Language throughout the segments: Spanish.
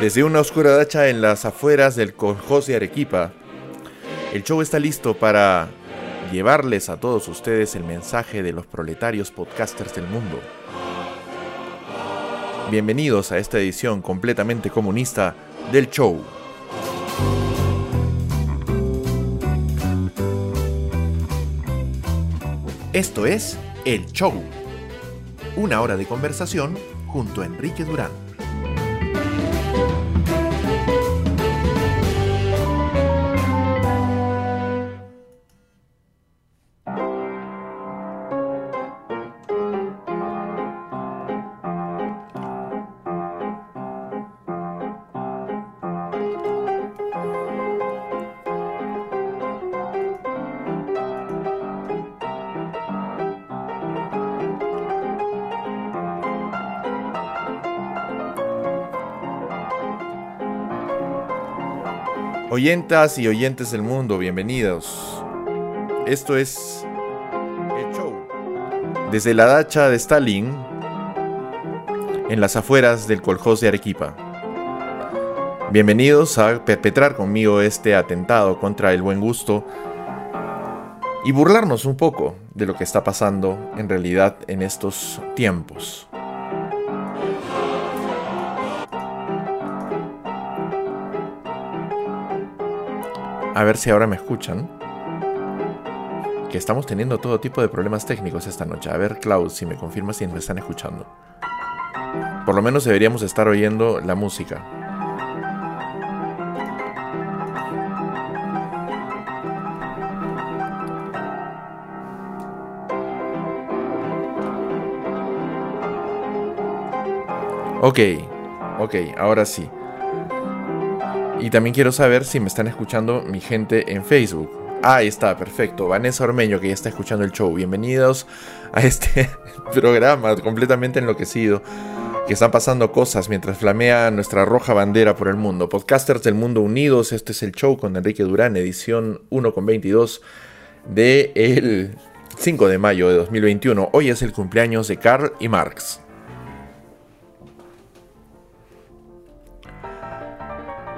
Desde una oscura dacha en las afueras del Coljós de Arequipa, el show está listo para llevarles a todos ustedes el mensaje de los proletarios podcasters del mundo. Bienvenidos a esta edición completamente comunista del show. Esto es El Show, una hora de conversación junto a Enrique Durán. Oyentas y oyentes del mundo, bienvenidos. Esto es el show. Desde la dacha de Stalin, en las afueras del Coljós de Arequipa. Bienvenidos a perpetrar conmigo este atentado contra el buen gusto y burlarnos un poco de lo que está pasando en realidad en estos tiempos. A ver si ahora me escuchan. Que estamos teniendo todo tipo de problemas técnicos esta noche. A ver, Klaus, si me confirmas si me están escuchando. Por lo menos deberíamos estar oyendo la música. Ok, ok, ahora sí. Y también quiero saber si me están escuchando mi gente en Facebook. ahí está, perfecto. Vanessa Ormeño, que ya está escuchando el show. Bienvenidos a este programa completamente enloquecido. Que están pasando cosas mientras flamea nuestra roja bandera por el mundo. Podcasters del mundo unidos. Este es el show con Enrique Durán, edición 1 con 22 de el 5 de mayo de 2021. Hoy es el cumpleaños de Karl y Marx.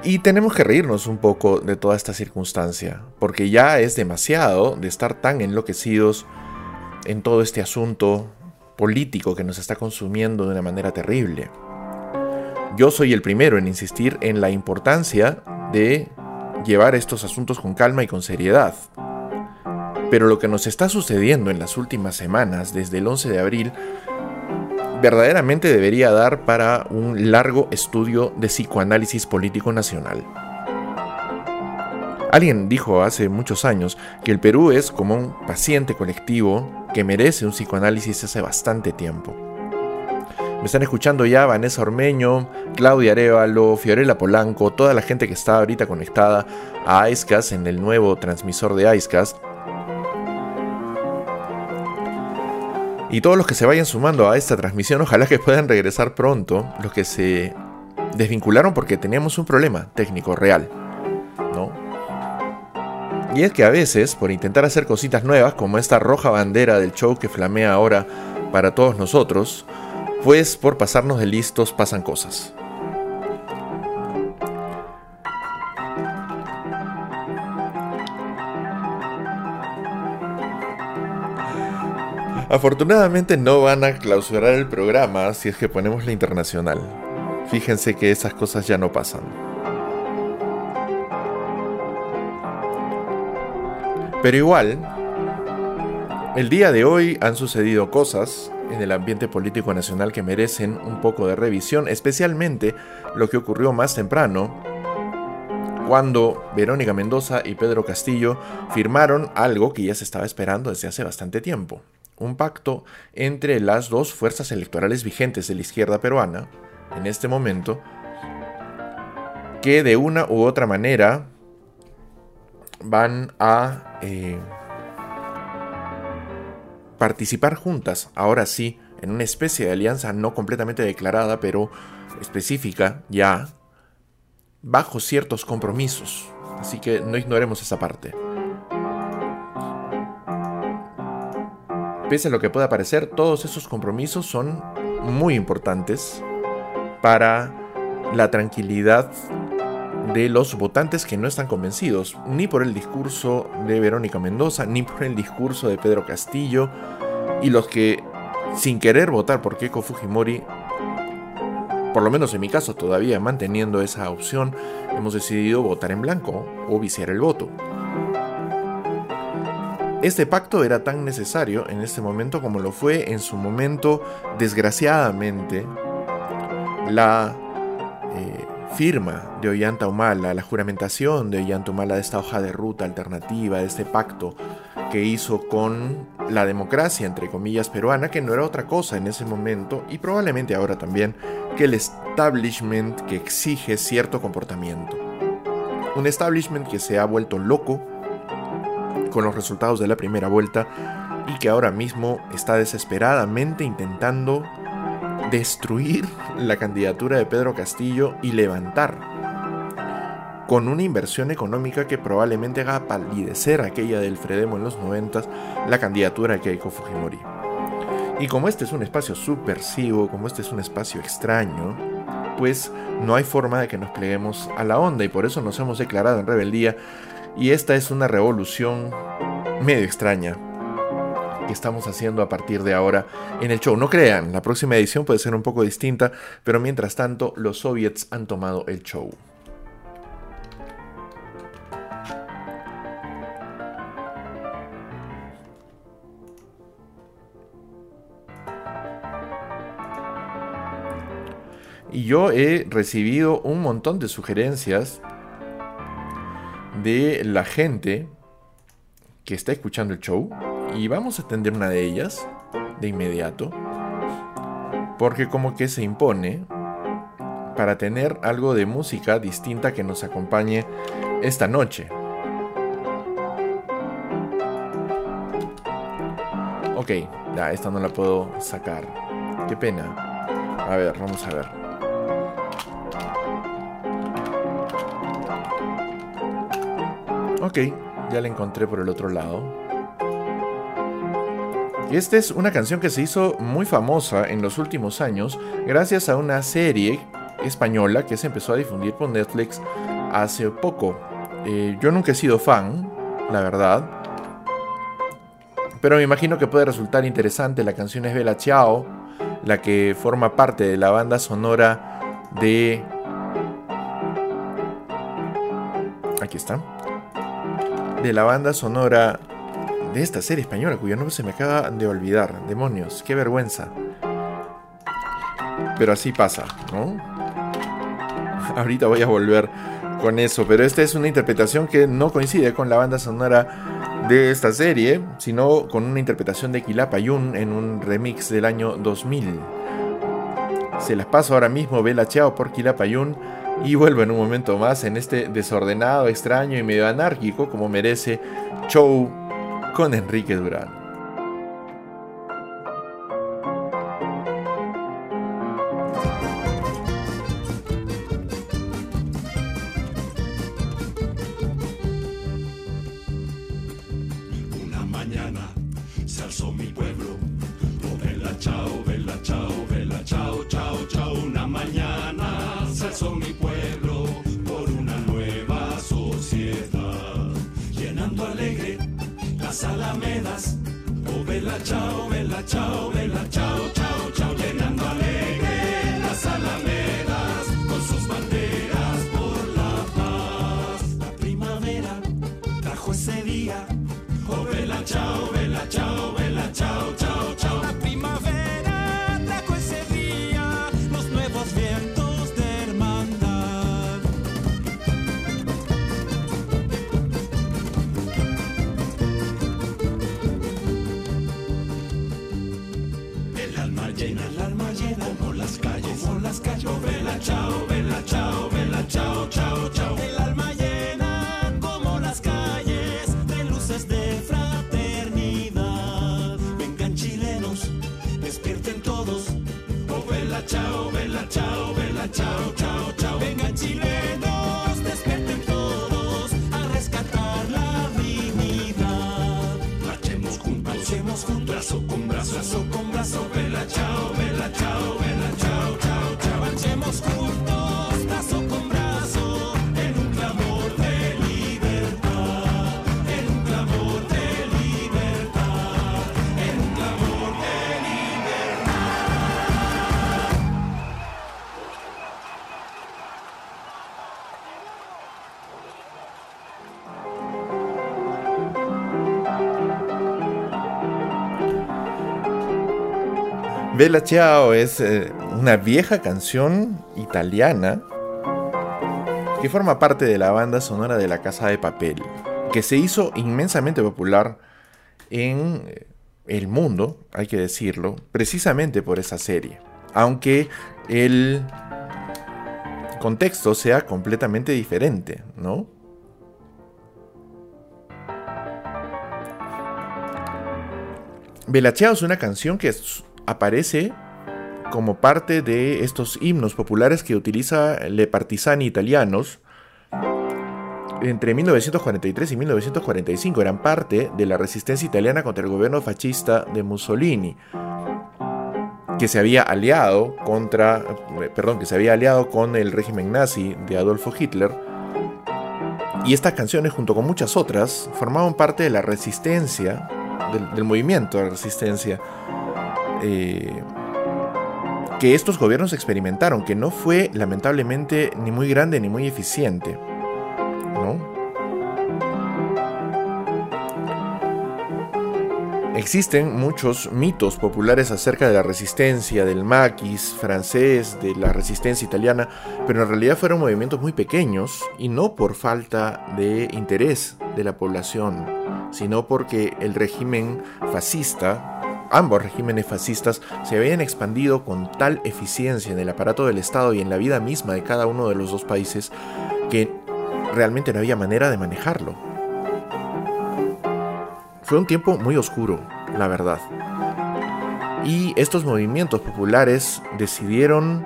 Y tenemos que reírnos un poco de toda esta circunstancia, porque ya es demasiado de estar tan enloquecidos en todo este asunto político que nos está consumiendo de una manera terrible. Yo soy el primero en insistir en la importancia de llevar estos asuntos con calma y con seriedad. Pero lo que nos está sucediendo en las últimas semanas, desde el 11 de abril, verdaderamente debería dar para un largo estudio de psicoanálisis político nacional. Alguien dijo hace muchos años que el Perú es como un paciente colectivo que merece un psicoanálisis hace bastante tiempo. Me están escuchando ya Vanessa Ormeño, Claudia Arevalo, Fiorella Polanco, toda la gente que está ahorita conectada a Icecast en el nuevo transmisor de Icecast. Y todos los que se vayan sumando a esta transmisión, ojalá que puedan regresar pronto, los que se desvincularon porque teníamos un problema técnico real, ¿no? Y es que a veces, por intentar hacer cositas nuevas, como esta roja bandera del show que flamea ahora para todos nosotros, pues por pasarnos de listos pasan cosas. Afortunadamente no van a clausurar el programa si es que ponemos la internacional. Fíjense que esas cosas ya no pasan. Pero igual, el día de hoy han sucedido cosas en el ambiente político nacional que merecen un poco de revisión, especialmente lo que ocurrió más temprano, cuando Verónica Mendoza y Pedro Castillo firmaron algo que ya se estaba esperando desde hace bastante tiempo un pacto entre las dos fuerzas electorales vigentes de la izquierda peruana, en este momento, que de una u otra manera van a eh, participar juntas, ahora sí, en una especie de alianza no completamente declarada, pero específica ya, bajo ciertos compromisos. Así que no ignoremos esa parte. Pese a lo que pueda parecer, todos esos compromisos son muy importantes para la tranquilidad de los votantes que no están convencidos, ni por el discurso de Verónica Mendoza, ni por el discurso de Pedro Castillo, y los que, sin querer votar por Keiko Fujimori, por lo menos en mi caso todavía manteniendo esa opción, hemos decidido votar en blanco o viciar el voto. Este pacto era tan necesario en este momento como lo fue en su momento, desgraciadamente, la eh, firma de Ollanta Humala, la juramentación de Ollanta Humala de esta hoja de ruta alternativa, de este pacto que hizo con la democracia, entre comillas, peruana, que no era otra cosa en ese momento y probablemente ahora también que el establishment que exige cierto comportamiento. Un establishment que se ha vuelto loco con los resultados de la primera vuelta y que ahora mismo está desesperadamente intentando destruir la candidatura de Pedro Castillo y levantar con una inversión económica que probablemente haga palidecer aquella del Fredemo en los 90 la candidatura de Keiko Fujimori. Y como este es un espacio subversivo, como este es un espacio extraño, pues no hay forma de que nos pleguemos a la onda y por eso nos hemos declarado en rebeldía y esta es una revolución medio extraña que estamos haciendo a partir de ahora en el show. No crean, la próxima edición puede ser un poco distinta, pero mientras tanto los soviets han tomado el show. Y yo he recibido un montón de sugerencias de la gente que está escuchando el show y vamos a atender una de ellas de inmediato porque como que se impone para tener algo de música distinta que nos acompañe esta noche. Ok, ya, esta no la puedo sacar. Qué pena. A ver, vamos a ver. Ok, ya la encontré por el otro lado. Y esta es una canción que se hizo muy famosa en los últimos años gracias a una serie española que se empezó a difundir por Netflix hace poco. Eh, yo nunca he sido fan, la verdad. Pero me imagino que puede resultar interesante. La canción es Bella Ciao, la que forma parte de la banda sonora de... Aquí está de la banda sonora de esta serie española cuyo nombre se me acaba de olvidar. Demonios, qué vergüenza. Pero así pasa, ¿no? Ahorita voy a volver con eso, pero esta es una interpretación que no coincide con la banda sonora de esta serie, sino con una interpretación de Quilapayún en un remix del año 2000. Se las paso ahora mismo, Bella Chao por Quilapayún y vuelvo en un momento más en este desordenado, extraño y medio anárquico como merece show con Enrique Durán. Alegre, las Alamedas. Oh, vela, chao, vela, chao, vela, chao, chao, chao, llenando alegre las Alamedas. Bella Ciao es eh, una vieja canción italiana que forma parte de la banda sonora de La Casa de Papel, que se hizo inmensamente popular en eh, el mundo, hay que decirlo, precisamente por esa serie. Aunque el contexto sea completamente diferente, ¿no? Belacheo es una canción que aparece como parte de estos himnos populares que utiliza le partisani italianos entre 1943 y 1945 eran parte de la resistencia italiana contra el gobierno fascista de Mussolini, que se había aliado contra, perdón, que se había aliado con el régimen nazi de Adolfo Hitler. Y estas canciones, junto con muchas otras, formaban parte de la resistencia, del, movimiento de resistencia eh, que estos gobiernos experimentaron, que no fue lamentablemente ni muy grande ni muy eficiente. Existen muchos mitos populares acerca de la resistencia, del maquis francés, de la resistencia italiana, pero en realidad fueron movimientos muy pequeños y no por falta de interés de la población, sino porque el régimen fascista, ambos regímenes fascistas, se habían expandido con tal eficiencia en el aparato del Estado y en la vida misma de cada uno de los dos países que realmente no había manera de manejarlo. Fue un tiempo muy oscuro, la verdad. Y estos movimientos populares decidieron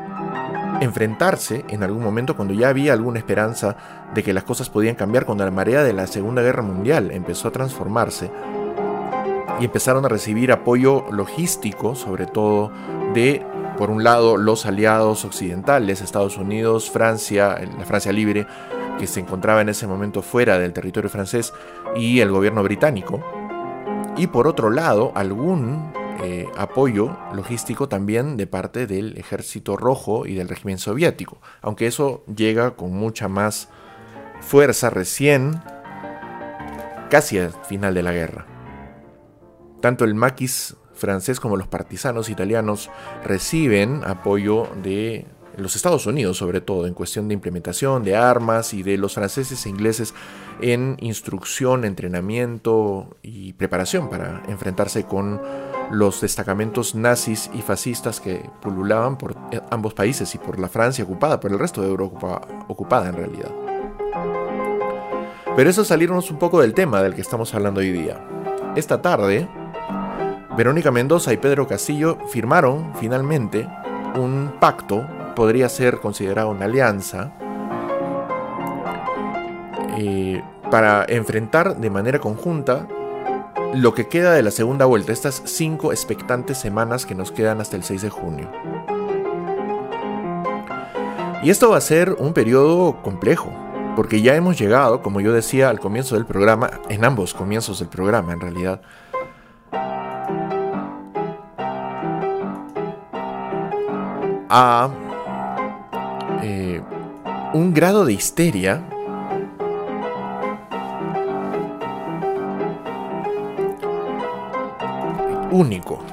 enfrentarse en algún momento cuando ya había alguna esperanza de que las cosas podían cambiar, cuando la marea de la Segunda Guerra Mundial empezó a transformarse y empezaron a recibir apoyo logístico, sobre todo de, por un lado, los aliados occidentales, Estados Unidos, Francia, la Francia libre, que se encontraba en ese momento fuera del territorio francés, y el gobierno británico, y por otro lado algún eh, apoyo logístico también de parte del ejército rojo y del régimen soviético, aunque eso llega con mucha más fuerza recién, casi al final de la guerra. Tanto el maquis francés como los partisanos italianos reciben apoyo de los Estados Unidos sobre todo, en cuestión de implementación de armas y de los franceses e ingleses en instrucción, entrenamiento y preparación para enfrentarse con los destacamentos nazis y fascistas que pululaban por ambos países y por la Francia ocupada, por el resto de Europa ocupada en realidad. Pero eso salirnos un poco del tema del que estamos hablando hoy día. Esta tarde, Verónica Mendoza y Pedro Castillo firmaron finalmente un pacto podría ser considerado una alianza eh, para enfrentar de manera conjunta lo que queda de la segunda vuelta, estas cinco expectantes semanas que nos quedan hasta el 6 de junio. Y esto va a ser un periodo complejo, porque ya hemos llegado, como yo decía al comienzo del programa, en ambos comienzos del programa en realidad, a eh, un grado de histeria único.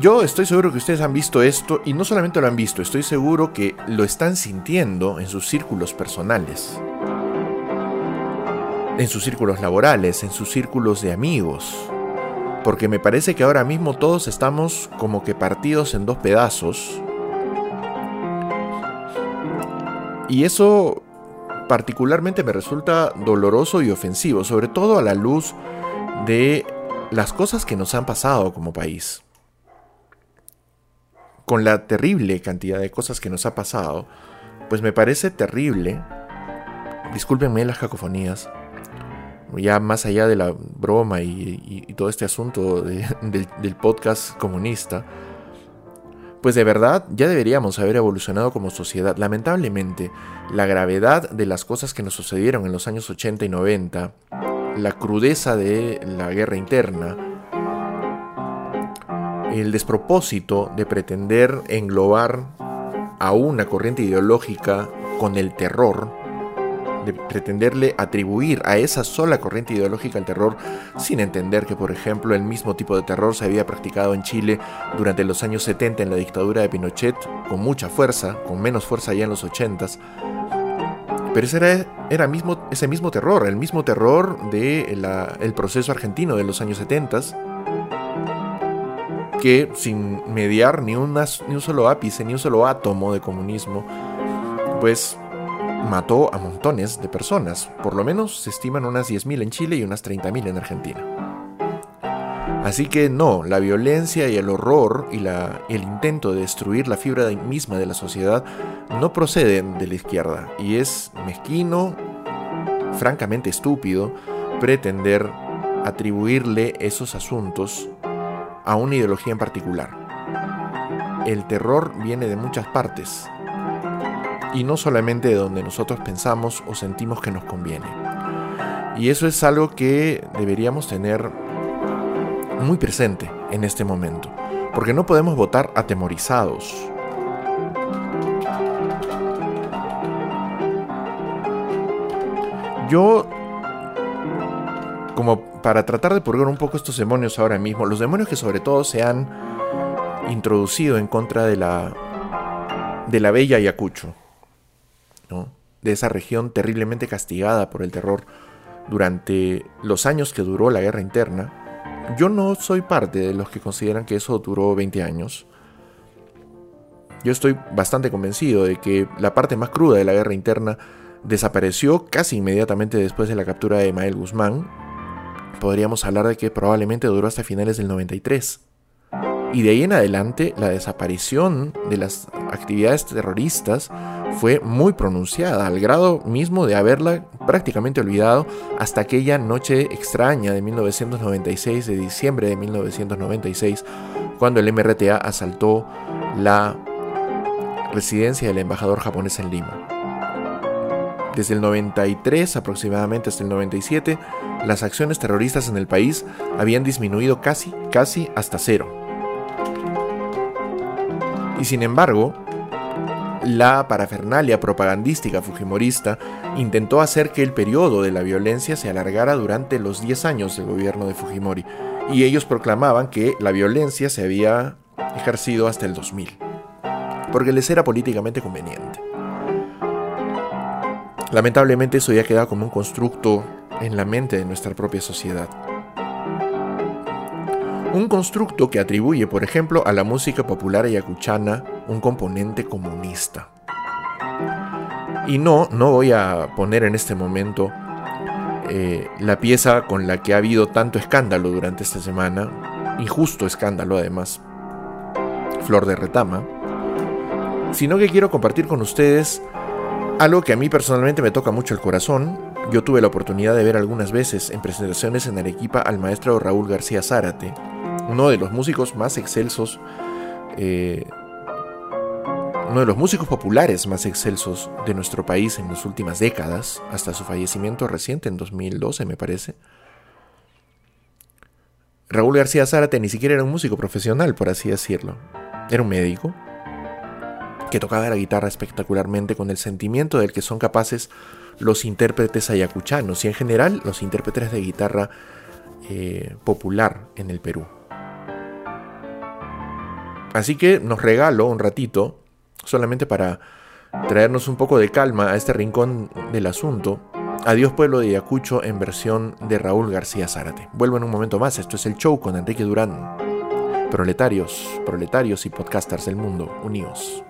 Yo estoy seguro que ustedes han visto esto y no solamente lo han visto, estoy seguro que lo están sintiendo en sus círculos personales, en sus círculos laborales, en sus círculos de amigos porque me parece que ahora mismo todos estamos como que partidos en dos pedazos. Y eso particularmente me resulta doloroso y ofensivo, sobre todo a la luz de las cosas que nos han pasado como país. Con la terrible cantidad de cosas que nos ha pasado, pues me parece terrible, discúlpenme las cacofonías, ya más allá de la broma y, todo este asunto del, podcast comunista, pues de verdad ya deberíamos haber evolucionado como sociedad. Lamentablemente, la gravedad de las cosas que nos sucedieron en los años 80 y 90, la crudeza de la guerra interna, el despropósito de pretender englobar a una corriente ideológica con el terror, de pretenderle atribuir a esa sola corriente ideológica el terror sin entender que, por ejemplo, el mismo tipo de terror se había practicado en Chile durante los años 70 en la dictadura de Pinochet con mucha fuerza, con menos fuerza ya en los 80s. Pero ese era, ese mismo terror, el mismo terror del de el proceso argentino de los años 70 que sin mediar ni, ni un solo ápice, ni un solo átomo de comunismo, pues mató a montones de personas. Por lo menos se estiman unas 10.000 en Chile y unas 30.000 en Argentina. Así que no, la violencia y el horror y la, el intento de destruir la fibra misma de la sociedad no proceden de la izquierda y es mezquino, francamente estúpido, pretender atribuirle esos asuntos a una ideología en particular. El terror viene de muchas partes y no solamente de donde nosotros pensamos o sentimos que nos conviene. Y eso es algo que deberíamos tener muy presente en este momento, porque no podemos votar atemorizados. Yo como para tratar de purgar un poco estos demonios ahora mismo, los demonios que sobre todo se han introducido en contra de la de la bella Ayacucho, de esa región terriblemente castigada por el terror durante los años que duró la guerra interna. Yo no soy parte de los que consideran que eso duró 20 años. Yo estoy bastante convencido de que la parte más cruda de la guerra interna desapareció casi inmediatamente después de la captura de Mael Guzmán podríamos hablar de que probablemente duró hasta finales del 93. Y de ahí en adelante la desaparición de las actividades terroristas fue muy pronunciada, al grado mismo de haberla prácticamente olvidado hasta aquella noche extraña de 1996, de diciembre de 1996, cuando el MRTA asaltó la residencia del embajador japonés en Lima. Desde el 93 aproximadamente hasta el 97, las acciones terroristas en el país habían disminuido casi, casi hasta cero. Y sin embargo, la parafernalia propagandística fujimorista intentó hacer que el periodo de la violencia se alargara durante los 10 años del gobierno de Fujimori, y ellos proclamaban que la violencia se había ejercido hasta el 2000, porque les era políticamente conveniente. Lamentablemente eso ya queda como un constructo en la mente de nuestra propia sociedad. Un constructo que atribuye, por ejemplo, a la música popular ayacuchana un componente comunista. Y no, no voy a poner en este momento eh, la pieza con la que ha habido tanto escándalo durante esta semana, injusto escándalo además, Flor de Retama, sino que quiero compartir con ustedes algo que a mí personalmente me toca mucho el corazón. Yo tuve la oportunidad de ver algunas veces en presentaciones en Arequipa al maestro Raúl García Zárate, uno de los músicos más excelsos, eh, uno de los músicos populares más excelsos de nuestro país en las últimas décadas, hasta su fallecimiento reciente en 2012 me parece. Raúl García Zárate ni siquiera era un músico profesional, por así decirlo. Era un médico, que tocaba la guitarra espectacularmente con el sentimiento del que son capaces los intérpretes ayacuchanos y en general los intérpretes de guitarra eh, popular en el Perú. Así que nos regalo un ratito, solamente para traernos un poco de calma a este rincón del asunto, Adiós Pueblo de Ayacucho en versión de Raúl García Zárate. Vuelvo en un momento más, esto es el show con Enrique Durán. Proletarios, proletarios y podcasters del mundo, unidos.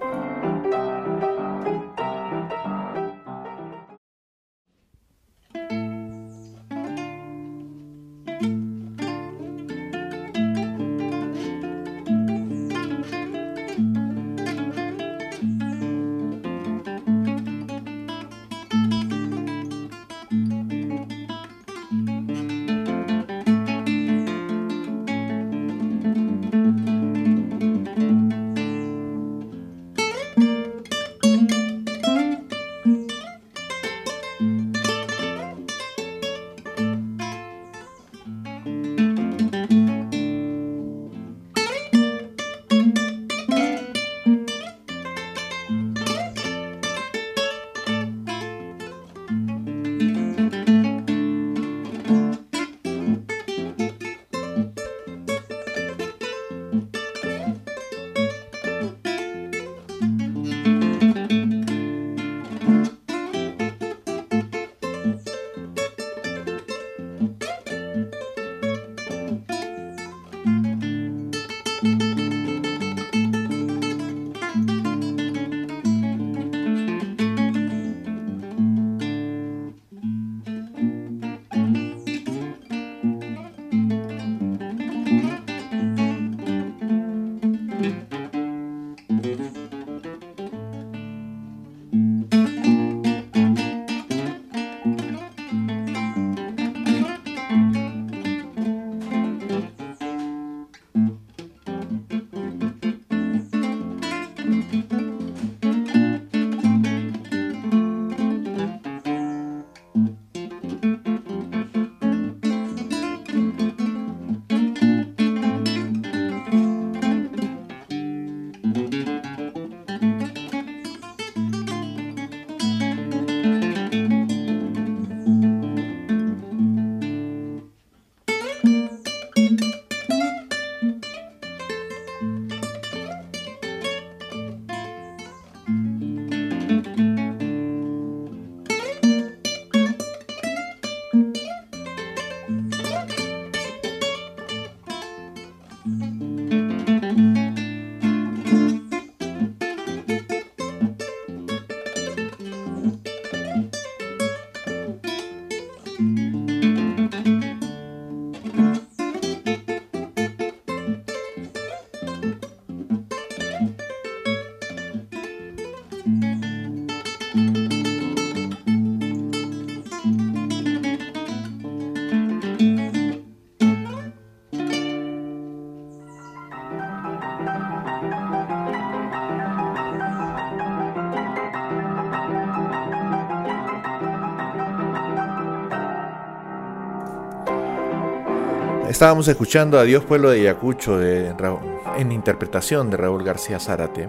Estábamos escuchando a Dios Pueblo de Ayacucho en interpretación de Raúl García Zárate.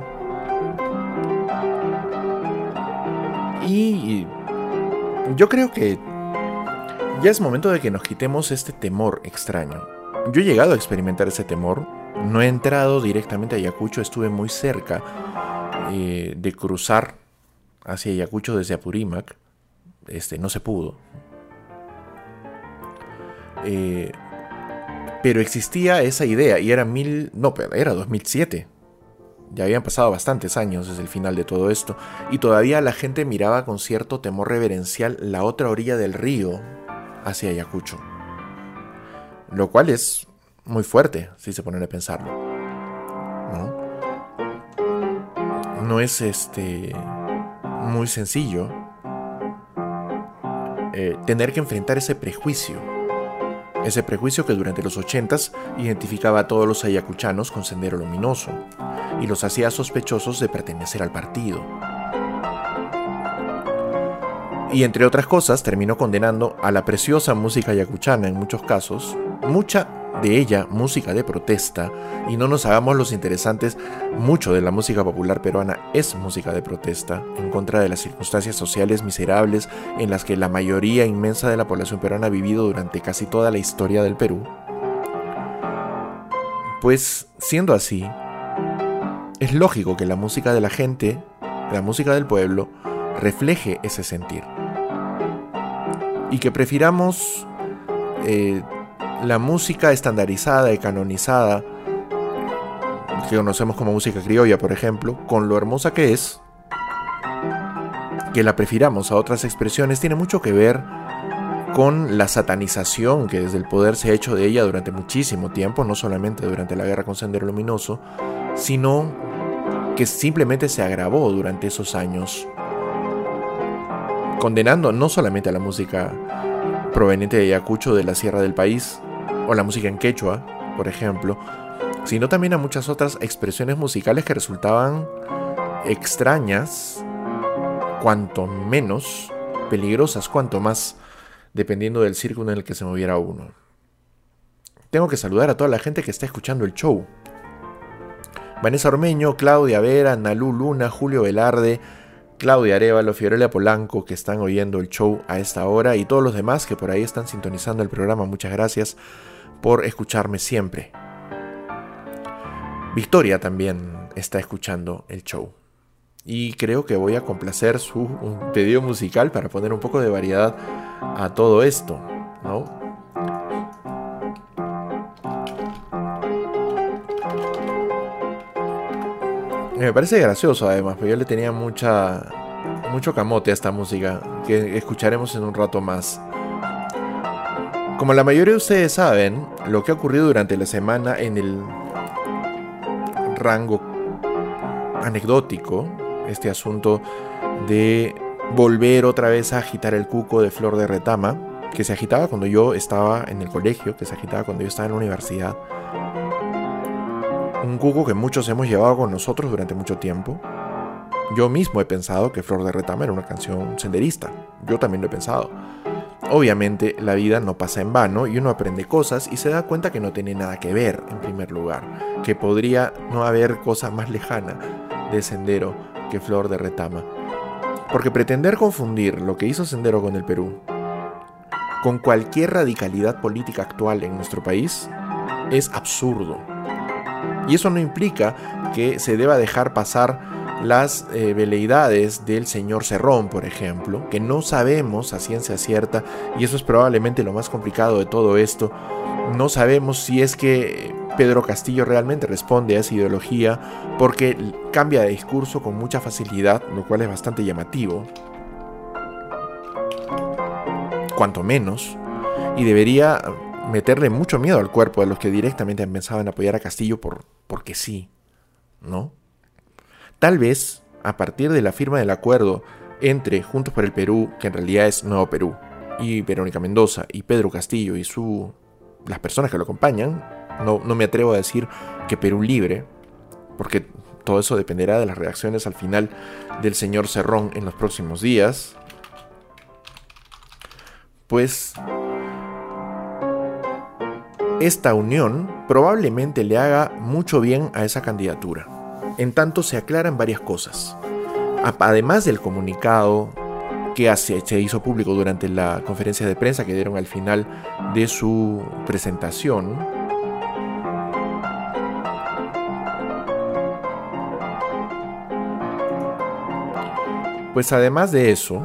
Y yo creo que ya es momento de que nos quitemos este temor extraño. Yo he llegado a experimentar ese temor. No he entrado directamente a Ayacucho, estuve muy cerca eh, de cruzar hacia Ayacucho desde Apurímac. Este, no se pudo. Eh, pero existía esa idea y era mil, no, era 2007. Ya habían pasado bastantes años desde el final de todo esto y todavía la gente miraba con cierto temor reverencial la otra orilla del río hacia Ayacucho. Lo cual es muy fuerte, si se ponen a pensarlo. ¿No? No es este muy sencillo eh, tener que enfrentar ese prejuicio ese prejuicio que durante los 80s identificaba a todos los ayacuchanos con sendero luminoso y los hacía sospechosos de pertenecer al partido. Y entre otras cosas terminó condenando a la preciosa música ayacuchana en muchos casos, mucha de ella música de protesta, y no nos hagamos los interesantes, mucho de la música popular peruana es música de protesta, en contra de las circunstancias sociales miserables en las que la mayoría inmensa de la población peruana ha vivido durante casi toda la historia del Perú. Pues, siendo así, es lógico que la música de la gente, la música del pueblo, refleje ese sentir. Y que prefiramos eh, la música estandarizada y canonizada, que conocemos como música criolla, por ejemplo, con lo hermosa que es, que la prefiramos a otras expresiones, tiene mucho que ver con la satanización que desde el poder se ha hecho de ella durante muchísimo tiempo, no solamente durante la guerra con Sendero Luminoso, sino que simplemente se agravó durante esos años, condenando no solamente a la música proveniente de Ayacucho de la sierra del país, o la música en quechua, por ejemplo, sino también a muchas otras expresiones musicales que resultaban extrañas, cuanto menos peligrosas, cuanto más, dependiendo del círculo en el que se moviera uno. Tengo que saludar a toda la gente que está escuchando el show. Vanessa Ormeño, Claudia Vera, Nalú Luna, Julio Velarde, Claudia Arevalo, Fiorella Polanco, que están oyendo el show a esta hora, y todos los demás que por ahí están sintonizando el programa. Muchas gracias por escucharme siempre. Victoria también está escuchando el show. Y creo que voy a complacer su pedido musical para poner un poco de variedad a todo esto, ¿no? Me parece gracioso además, porque yo le tenía mucha mucho camote a esta música que escucharemos en un rato más. Como la mayoría de ustedes saben, lo que ha ocurrido durante la semana en el rango anecdótico, este asunto de volver otra vez a agitar el cuco de Flor de Retama, que se agitaba cuando yo estaba en el colegio, que se agitaba cuando yo estaba en la universidad. Un cuco que muchos hemos llevado con nosotros durante mucho tiempo. Yo mismo he pensado que Flor de Retama era una canción senderista. Yo también lo he pensado. Obviamente la vida no pasa en vano y uno aprende cosas y se da cuenta que no tiene nada que ver en primer lugar, que podría no haber cosa más lejana de Sendero que Flor de Retama. Porque pretender confundir lo que hizo Sendero con el Perú con cualquier radicalidad política actual en nuestro país es absurdo. Y eso no implica que se deba dejar pasar las eh, veleidades del señor Cerrón, por ejemplo, que no sabemos a ciencia cierta, y eso es probablemente lo más complicado de todo esto, no sabemos si es que Pedro Castillo realmente responde a esa ideología porque cambia de discurso con mucha facilidad, lo cual es bastante llamativo, cuanto menos, y debería meterle mucho miedo al cuerpo de los que directamente pensaban apoyar a Castillo por, porque sí, ¿no? Tal vez, a partir de la firma del acuerdo entre Juntos por el Perú, que en realidad es Nuevo Perú, y Verónica Mendoza, y Pedro Castillo y su, las personas que lo acompañan, no, no me atrevo a decir que Perú libre, porque todo eso dependerá de las reacciones al final del señor Cerrón en los próximos días, pues esta unión probablemente le haga mucho bien a esa candidatura. En tanto se aclaran varias cosas. Además del comunicado que se hizo público durante la conferencia de prensa que dieron al final de su presentación, pues además de eso,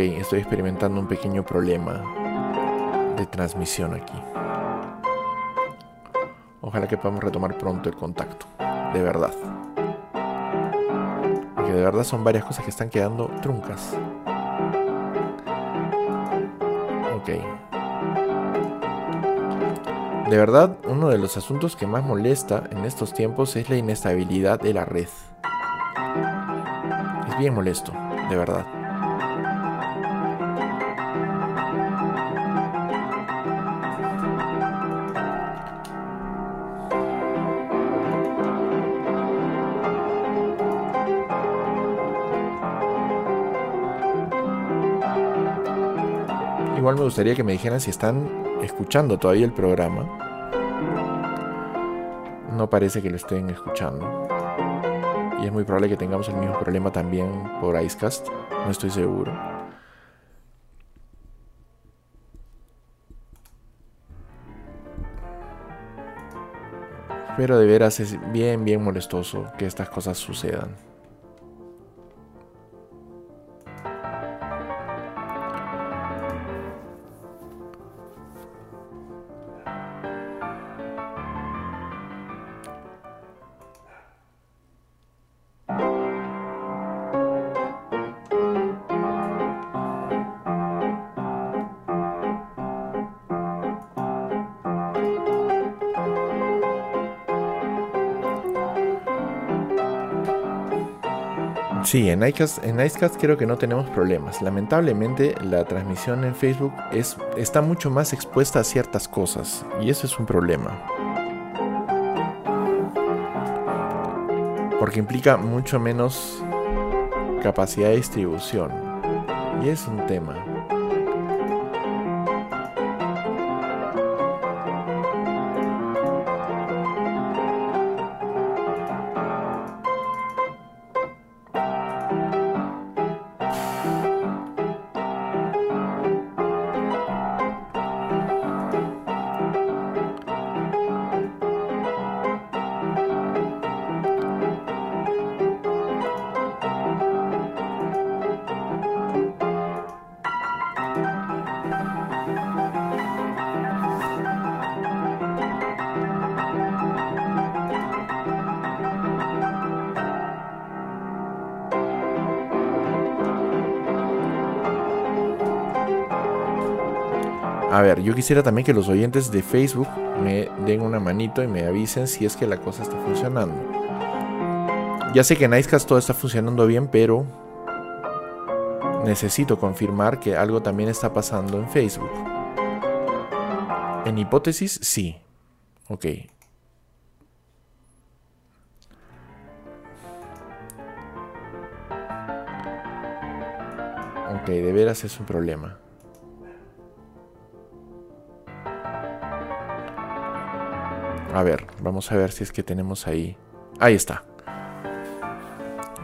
Estoy experimentando un pequeño problema de transmisión aquí. Ojalá que podamos retomar pronto el contacto. De verdad. Porque de verdad son varias cosas que están quedando truncas. Ok. De verdad, uno de los asuntos que más molesta en estos tiempos es la inestabilidad de la red. Es bien molesto, de verdad. Gustaría que me dijeran si están escuchando todavía el programa. No parece que lo estén escuchando. Y es muy probable que tengamos el mismo problema también por Icecast. No estoy seguro. Pero de veras es bien, bien molestoso que estas cosas sucedan. Sí, en Icecast, en creo que no tenemos problemas. Lamentablemente la transmisión en Facebook es, está mucho más expuesta a ciertas cosas y eso es un problema. Porque implica mucho menos capacidad de distribución. Y es un tema. A ver, yo quisiera también que los oyentes de Facebook me den una manito y me avisen si es que la cosa está funcionando. Ya sé que en Icecast todo está funcionando bien, pero necesito confirmar que algo también está pasando en Facebook. En hipótesis, sí. Ok. Ok, de veras es un problema. A ver, vamos a ver si es que tenemos ahí. Ahí está.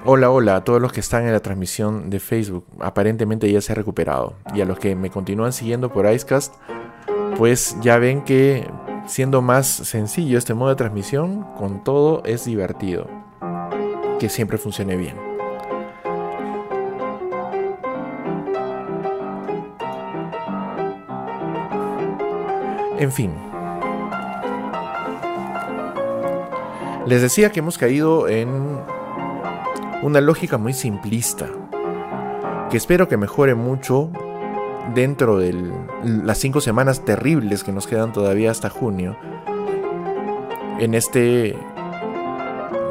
Hola, hola a todos los que están en la transmisión de Facebook. Aparentemente ya se ha recuperado. Y a los que me continúan siguiendo por Icecast, pues ya ven que siendo más sencillo este modo de transmisión, con todo es divertido. Que siempre funcione bien. En fin. Les decía que hemos caído en una lógica muy simplista, que espero que mejore mucho dentro de las cinco semanas terribles que nos quedan todavía hasta junio, en este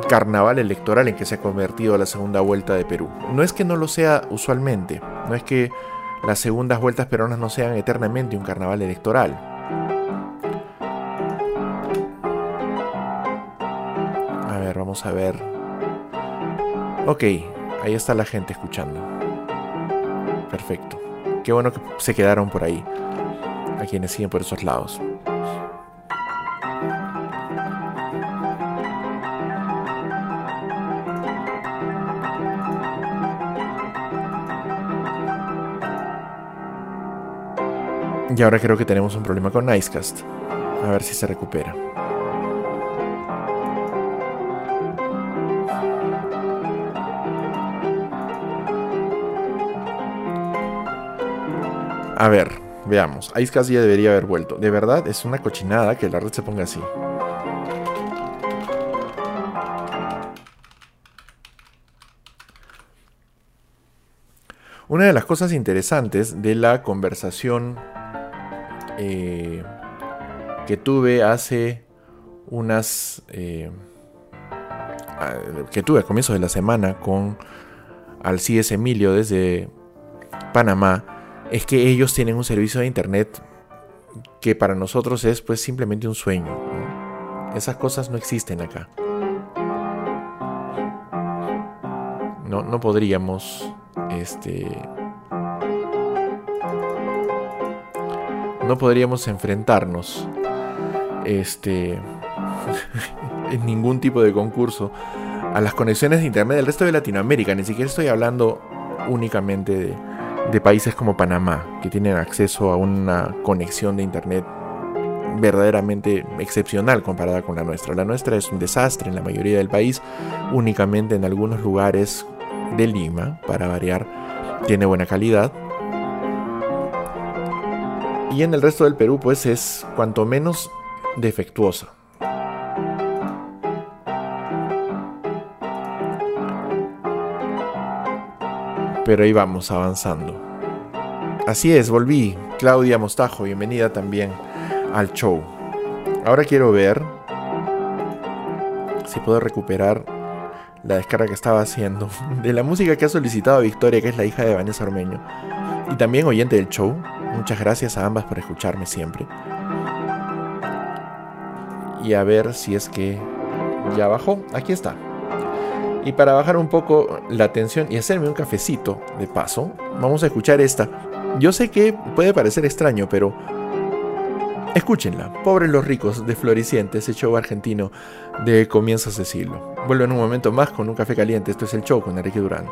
carnaval electoral en que se ha convertido la segunda vuelta de Perú. No es que no lo sea usualmente, no es que las segundas vueltas peruanas no sean eternamente un carnaval electoral. Vamos a ver Ok, ahí está la gente escuchando. Perfecto. Qué bueno que se quedaron por ahí. A quienes siguen por esos lados. Y ahora creo que tenemos un problema con Nicecast. A ver si se recupera. A ver, veamos. Icecast ya debería haber vuelto. De verdad, es una cochinada que la red se ponga así. Una de las cosas interesantes de la conversación eh, que tuve hace unas... Eh, que tuve a comienzos de la semana con Alcides Emilio desde Panamá es que ellos tienen un servicio de internet que para nosotros es pues simplemente un sueño. Esas cosas no existen acá. No, no podríamos, este, no podríamos enfrentarnos, este, en ningún tipo de concurso a las conexiones de internet del resto de Latinoamérica. Ni siquiera estoy hablando únicamente de de países como Panamá, que tienen acceso a una conexión de Internet verdaderamente excepcional comparada con la nuestra. La nuestra es un desastre en la mayoría del país, únicamente en algunos lugares de Lima, para variar, tiene buena calidad. Y en el resto del Perú, pues es cuanto menos defectuosa. Pero ahí vamos avanzando. Así es, volví. Claudia Mostajo, bienvenida también al show. Ahora quiero ver si puedo recuperar la descarga que estaba haciendo de la música que ha solicitado Victoria, que es la hija de Vanessa Ormeño. Y también oyente del show. Muchas gracias a ambas por escucharme siempre. Y a ver si es que ya bajó. Aquí está. Y para bajar un poco la tensión y hacerme un cafecito de paso, vamos a escuchar esta. Yo sé que puede parecer extraño, pero escúchenla. Pobres los ricos de Floriciente, ese show argentino de comienzos de siglo. Vuelvo en un momento más con un café caliente. Esto es el show con Enrique Durán.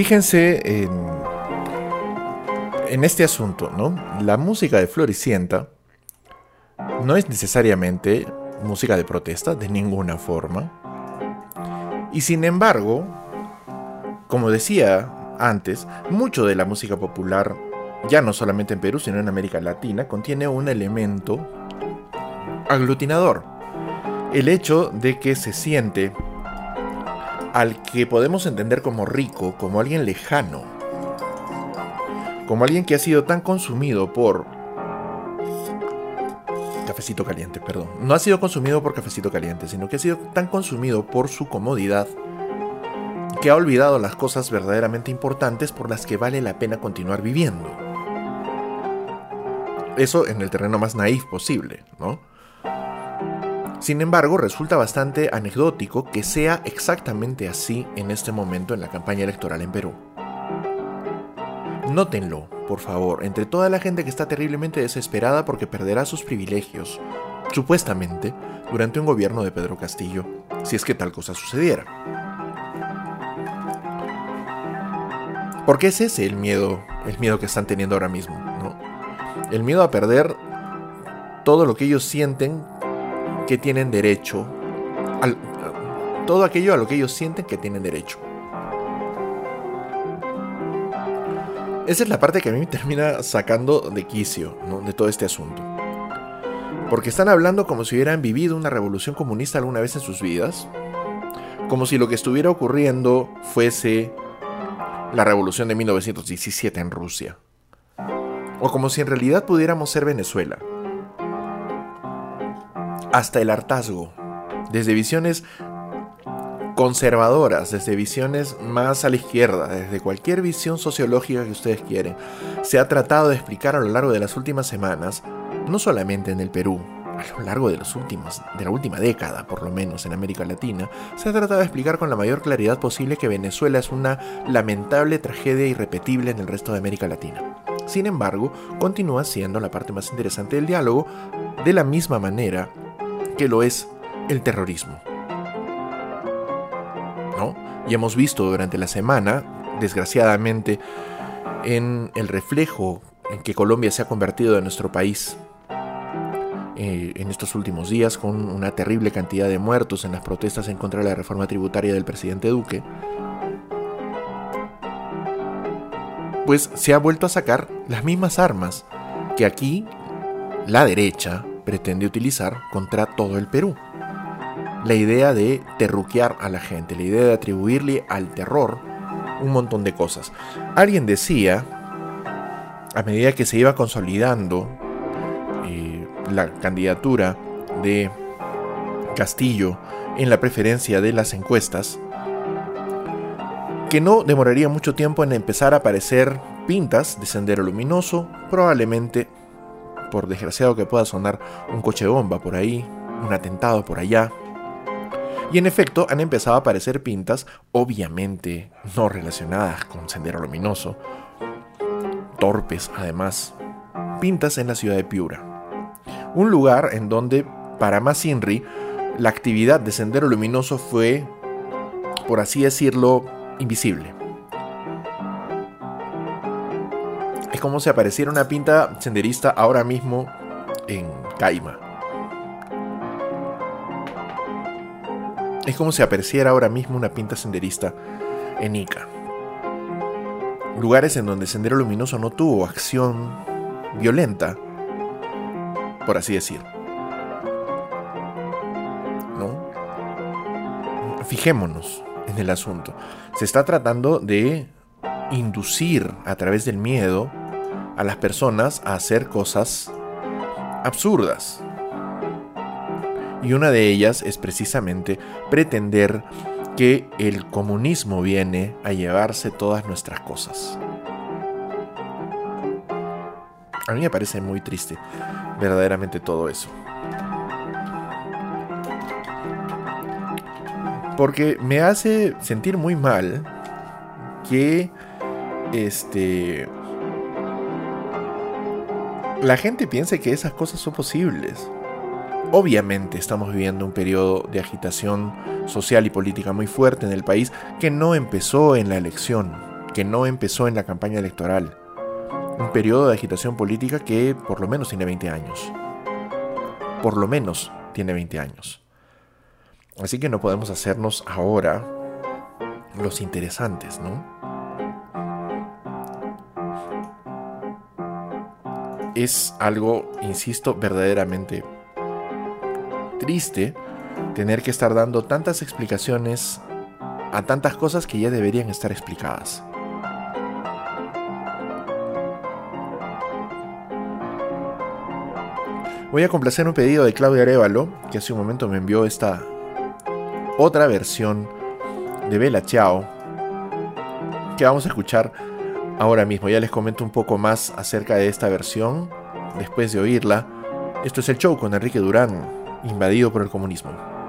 Fíjense en, este asunto, ¿no? La música de Floricienta no es necesariamente música de protesta de ninguna forma. Y sin embargo, como decía antes, mucho de la música popular, ya no solamente en Perú, sino en América Latina, contiene un elemento aglutinador. El hecho de que se siente al que podemos entender como rico, como alguien lejano, como alguien que ha sido tan consumido por... Cafecito caliente, perdón. No ha sido consumido por cafecito caliente, sino que ha sido tan consumido por su comodidad que ha olvidado las cosas verdaderamente importantes por las que vale la pena continuar viviendo. Eso en el terreno más naif posible, ¿no? Sin embargo, resulta bastante anecdótico que sea exactamente así en este momento en la campaña electoral en Perú. Nótenlo, por favor, entre toda la gente que está terriblemente desesperada porque perderá sus privilegios, supuestamente, durante un gobierno de Pedro Castillo, si es que tal cosa sucediera. Porque es ese el miedo, el miedo que están teniendo ahora mismo, ¿no? El miedo a perder todo lo que ellos sienten que tienen derecho, al, todo aquello a lo que ellos sienten que tienen derecho. Esa es la parte que a mí me termina sacando de quicio de todo este asunto. Porque están hablando como si hubieran vivido una revolución comunista alguna vez en sus vidas. Como si lo que estuviera ocurriendo fuese la revolución de 1917 en Rusia. O como si en realidad pudiéramos ser Venezuela. Hasta el hartazgo. Desde visiones conservadoras, desde visiones más a la izquierda, desde cualquier visión sociológica que ustedes quieren, se ha tratado de explicar a lo largo de las últimas semanas, no solamente en el Perú, a lo largo de, los últimos, de la última década, por lo menos en América Latina, se ha tratado de explicar con la mayor claridad posible que Venezuela es una lamentable tragedia irrepetible en el resto de América Latina. Sin embargo, continúa siendo la parte más interesante del diálogo, de la misma manera que lo es el terrorismo. ¿No? Y hemos visto durante la semana, desgraciadamente, en el reflejo en que Colombia se ha convertido en nuestro país eh, en estos últimos días, con una terrible cantidad de muertos en las protestas en contra de la reforma tributaria del presidente Duque, pues se ha vuelto a sacar las mismas armas que aquí la derecha pretende utilizar contra todo el Perú. La idea de terruquear a la gente, la idea de atribuirle al terror un montón de cosas. Alguien decía, a medida que se iba consolidando eh, la candidatura de Castillo en la preferencia de las encuestas, que no demoraría mucho tiempo en empezar a aparecer pintas de sendero luminoso, probablemente, por desgraciado que pueda sonar, un coche bomba por ahí, un atentado por allá. Y en efecto han empezado a aparecer pintas, obviamente no relacionadas con sendero luminoso, torpes además, pintas en la ciudad de Piura. Un lugar en donde, para más Inri, la actividad de sendero luminoso fue, por así decirlo, invisible. Es como si apareciera una pinta senderista ahora mismo en Caima. Es como si apareciera ahora mismo una pinta senderista en Ica. Lugares en donde Sendero Luminoso no tuvo acción violenta, por así decir. ¿No? Fijémonos en el asunto. Se está tratando de inducir a través del miedo a las personas a hacer cosas absurdas. Y una de ellas es precisamente pretender que el comunismo viene a llevarse todas nuestras cosas. A mí me parece muy triste, verdaderamente todo eso. Porque me hace sentir muy mal que este la gente piense que esas cosas son posibles. Obviamente estamos viviendo un periodo de agitación social y política muy fuerte en el país que no empezó en la elección, que no empezó en la campaña electoral. Un periodo de agitación política que por lo menos tiene 20 años. Por lo menos tiene 20 años. Así que no podemos hacernos ahora los interesantes, ¿no? Es algo, insisto, verdaderamente triste tener que estar dando tantas explicaciones a tantas cosas que ya deberían estar explicadas. Voy a complacer un pedido de Claudia Arevalo, que hace un momento me envió esta otra versión de Bella Chao, que vamos a escuchar ahora mismo. Ya les comento un poco más acerca de esta versión después de oírla. Esto es el show con Enrique Durán, invadido por el comunismo.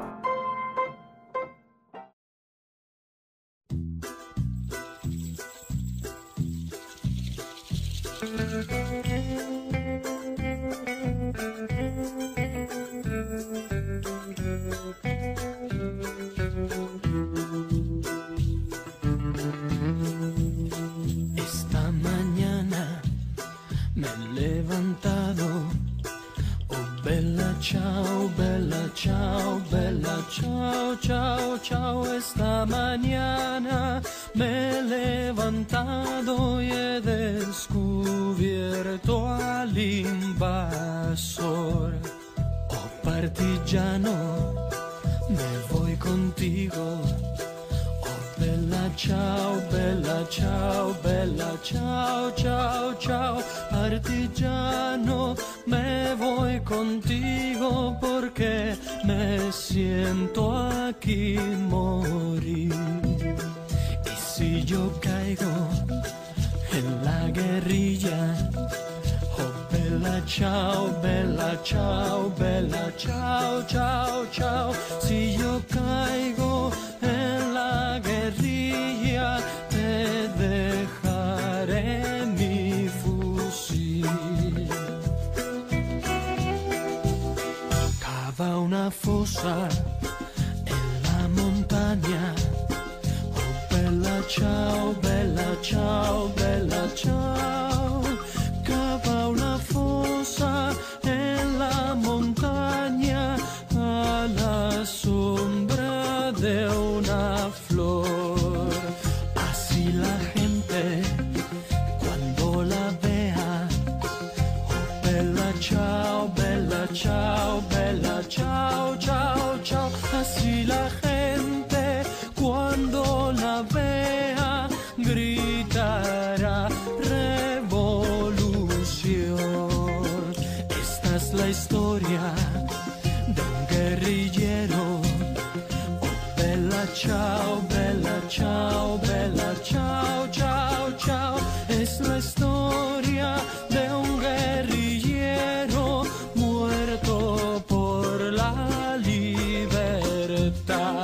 Ciao, bella ciao, bella ciao, ciao, ciao. Es la historia de un guerrillero muerto por la libertà.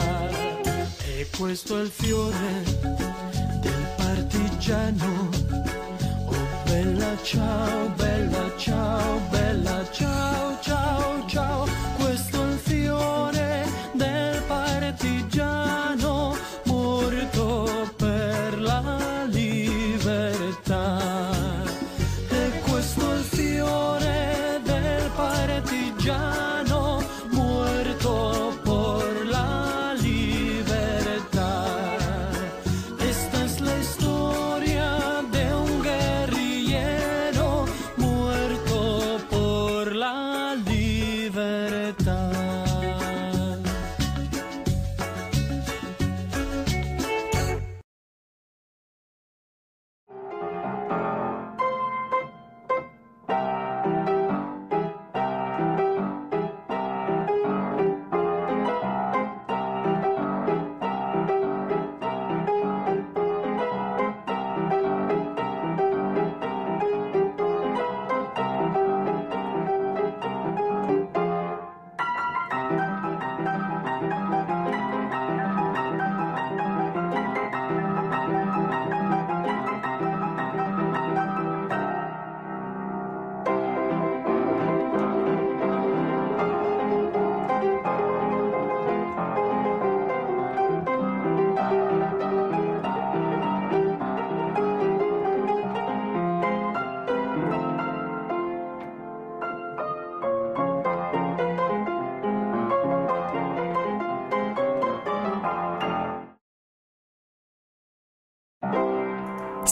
E questo è il fiore del partigiano. Oh bella ciao, bella ciao, bella ciao, ciao, ciao.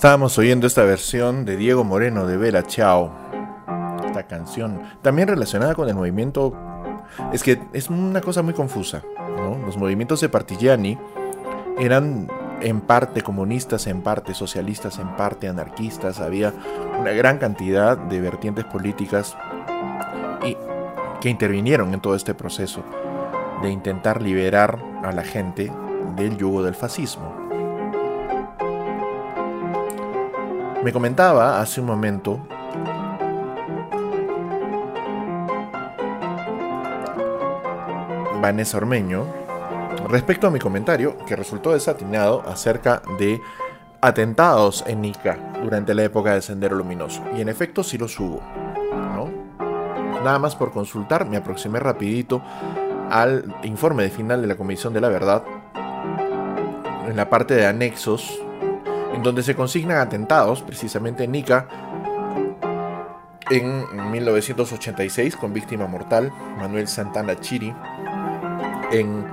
Estábamos oyendo esta versión de Diego Moreno de Vela Chao. Esta canción, también relacionada con el movimiento. Es que es una cosa muy confusa. ¿no? Los movimientos de Partigiani eran en parte comunistas, en parte socialistas, en parte anarquistas. Había una gran cantidad de vertientes políticas y que intervinieron en todo este proceso de intentar liberar a la gente del yugo del fascismo. Me comentaba hace un momento Vanessa Ormeño respecto a mi comentario que resultó desatinado acerca de atentados en Ica durante la época de Sendero Luminoso. Y en efecto sí los hubo. ¿no? Nada más por consultar me aproximé rapidito al informe de final de la Comisión de la Verdad en la parte de anexos en donde se consignan atentados, precisamente en Ica, en 1986 con víctima mortal, Manuel Santana Chiri. En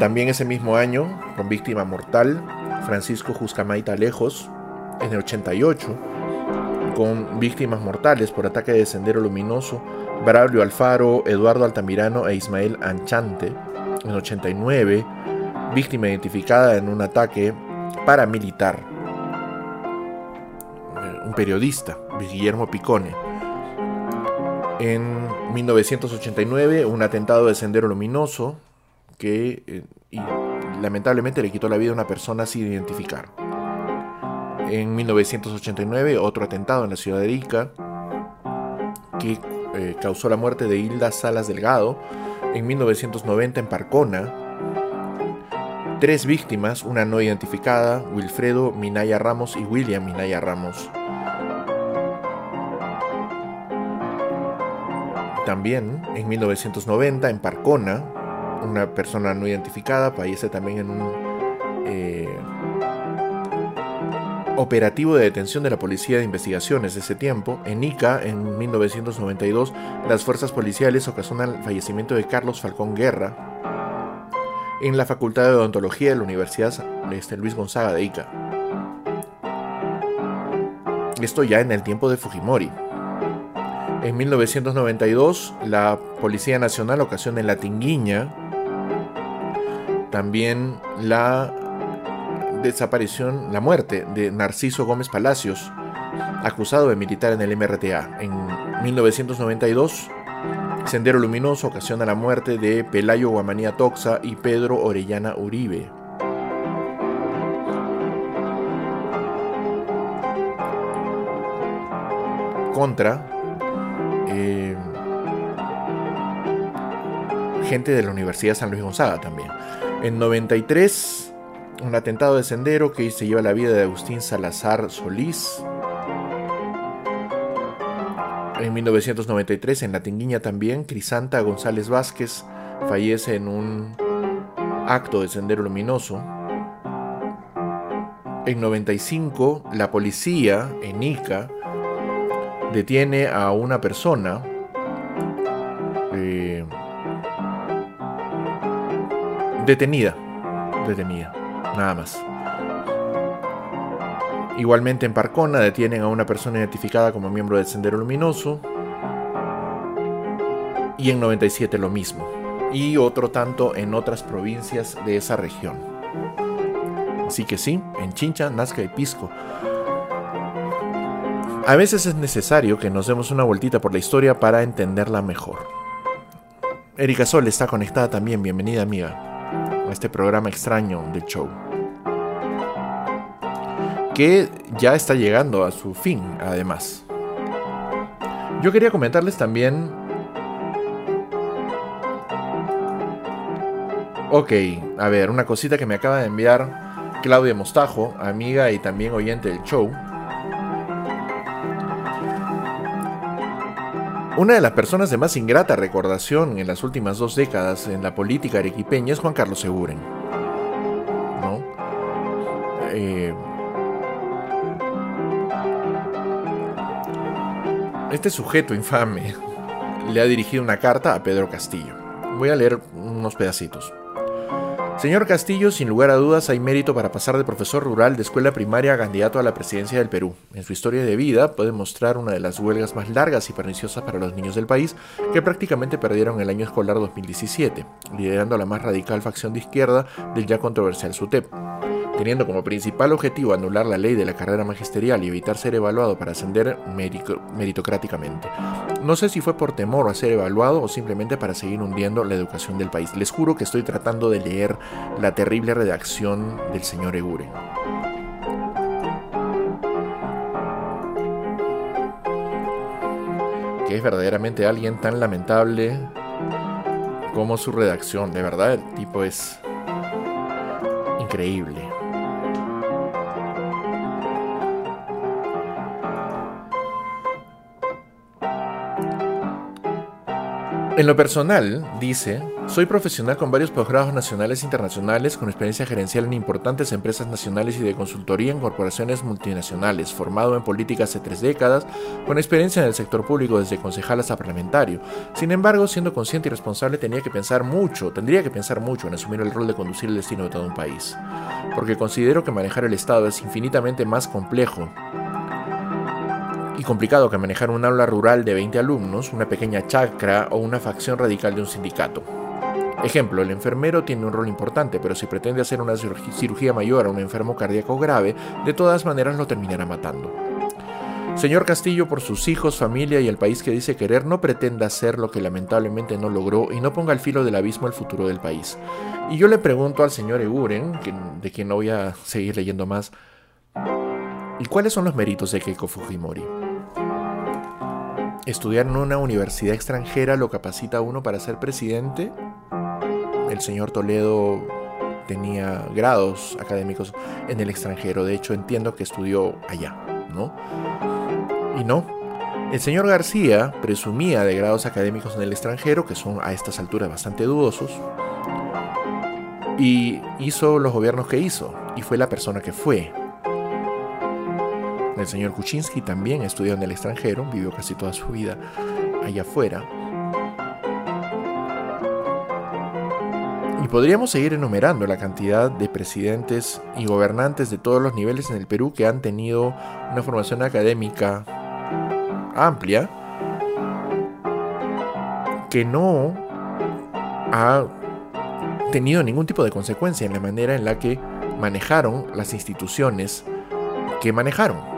también ese mismo año, con víctima mortal, Francisco Juscamaita Lejos. En el 88, con víctimas mortales por ataque de Sendero Luminoso, Braulio Alfaro, Eduardo Altamirano e Ismael Anchante. En el 89, víctima identificada en un ataque paramilitar periodista, Guillermo Picone. En 1989, un atentado de Sendero Luminoso que eh, lamentablemente le quitó la vida a una persona sin identificar. En 1989, otro atentado en la ciudad de Ica que eh, causó la muerte de Hilda Salas Delgado. En 1990, en Parcona, tres víctimas, una no identificada, Wilfredo Minaya Ramos y William Minaya Ramos. También en 1990 en Parcona, una persona no identificada fallece también en un eh, operativo de detención de la Policía de Investigaciones de ese tiempo. En Ica, en 1992, las fuerzas policiales ocasionan el fallecimiento de Carlos Falcón Guerra en la Facultad de Odontología de la Universidad este, Luis Gonzaga de Ica. Esto ya en el tiempo de Fujimori. En 1992, la Policía Nacional ocasiona en La Tinguiña también la desaparición, la muerte de Narciso Gómez Palacios, acusado de militar en el MRTA. En 1992, Sendero Luminoso ocasiona la muerte de Pelayo Guamanía Toxa y Pedro Orellana Uribe. Contra eh, gente de la Universidad San Luis Gonzaga también. En 93, un atentado de sendero que se lleva la vida de Agustín Salazar Solís. En 1993, en La Tinguiña también, Crisanta González Vázquez fallece en un acto de sendero luminoso. En 95, la policía en Ica detiene a una persona eh, detenida, detenida, nada más. Igualmente en Parcona detienen a una persona identificada como miembro del Sendero Luminoso. Y en 97 lo mismo. Y otro tanto en otras provincias de esa región. Así que sí, en Chincha, Nazca y Pisco. A veces es necesario que nos demos una vueltita por la historia para entenderla mejor. Erika Sol está conectada también, bienvenida amiga, a este programa extraño del show. Que ya está llegando a su fin, además. Yo quería comentarles también... Ok, a ver, una cosita que me acaba de enviar Claudia Mostajo, amiga y también oyente del show. Una de las personas de más ingrata recordación en las últimas dos décadas en la política arequipeña es Juan Carlos Seguren. ¿No? Eh, este sujeto infame le ha dirigido una carta a Pedro Castillo. Voy a leer unos pedacitos. Señor Castillo, sin lugar a dudas hay mérito para pasar de profesor rural de escuela primaria a candidato a la presidencia del Perú. En su historia de vida puede mostrar una de las huelgas más largas y perniciosas para los niños del país, que prácticamente perdieron el año escolar 2017, liderando la más radical facción de izquierda del ya controversial SUTEP. Teniendo como principal objetivo anular la ley de la carrera magisterial y evitar ser evaluado para ascender meritocráticamente. No sé si fue por temor a ser evaluado o simplemente para seguir hundiendo la educación del país. Les juro que estoy tratando de leer la terrible redacción del señor Eguren. Que es verdaderamente alguien tan lamentable como su redacción. De verdad, el tipo es increíble. En lo personal, dice, soy profesional con varios posgrados nacionales e internacionales con experiencia gerencial en importantes empresas nacionales y de consultoría en corporaciones multinacionales, formado en política hace tres décadas, con experiencia en el sector público desde concejal hasta parlamentario. Sin embargo, siendo consciente y responsable tenía que pensar mucho, tendría que pensar mucho en asumir el rol de conducir el destino de todo un país. Porque considero que manejar el Estado es infinitamente más complejo y complicado que manejar un aula rural de 20 alumnos, una pequeña chacra o una facción radical de un sindicato. Ejemplo, el enfermero tiene un rol importante, pero si pretende hacer una cirugía mayor a un enfermo cardíaco grave, de todas maneras lo terminará matando. Señor Castillo, por sus hijos, familia y el país que dice querer, no pretenda hacer lo que lamentablemente no logró y no ponga al filo del abismo el futuro del país. Y yo le pregunto al señor Eguren, de quien no voy a seguir leyendo más, ¿y cuáles son los méritos de Keiko Fujimori? ¿Estudiar en una universidad extranjera lo capacita a uno para ser presidente? El señor Toledo tenía grados académicos en el extranjero, de hecho entiendo que estudió allá, ¿no? Y no. El señor García presumía de grados académicos en el extranjero, que son a estas alturas bastante dudosos, y hizo los gobiernos que hizo, y fue la persona que fue. El señor Kuczynski también estudió en el extranjero, vivió casi toda su vida allá afuera. Y podríamos seguir enumerando la cantidad de presidentes y gobernantes de todos los niveles en el Perú que han tenido una formación académica amplia que no ha tenido ningún tipo de consecuencia en la manera en la que manejaron las instituciones que manejaron,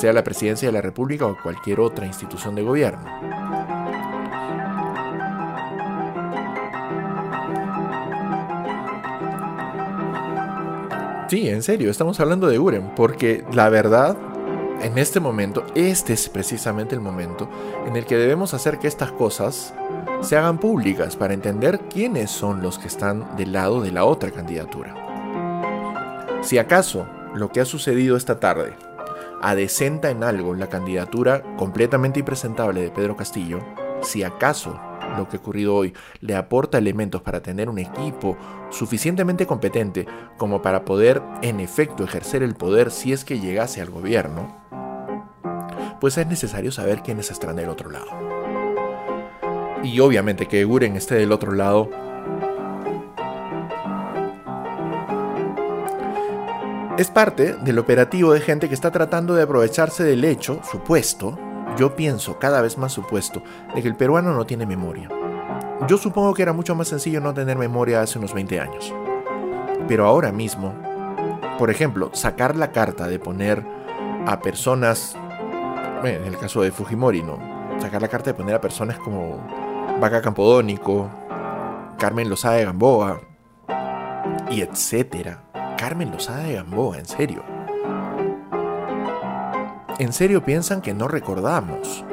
sea la presidencia de la República o cualquier otra institución de gobierno. Sí, en serio, estamos hablando de Uren, porque la verdad en este momento, este es precisamente el momento en el que debemos hacer que estas cosas se hagan públicas para entender quiénes son los que están del lado de la otra candidatura. Si acaso lo que ha sucedido esta tarde adecenta en algo la candidatura completamente impresentable de Pedro Castillo, si acaso lo que ha ocurrido hoy le aporta elementos para tener un equipo suficientemente competente como para poder en efecto ejercer el poder si es que llegase al gobierno, pues es necesario saber quiénes están del otro lado. Y obviamente que Guren esté del otro lado es parte del operativo de gente que está tratando de aprovecharse del hecho, supuesto, yo pienso cada vez más supuesto, de que el peruano no tiene memoria. Yo supongo que era mucho más sencillo no tener memoria hace unos 20 años. Pero ahora mismo, por ejemplo, sacar la carta de poner a personas, en el caso de Fujimori, ¿no? Sacar la carta de poner a personas como Vaca Campodónico, Carmen Lozada de Gamboa, y etcétera. Carmen Lozada de Gamboa, en serio. En serio piensan que no recordamos.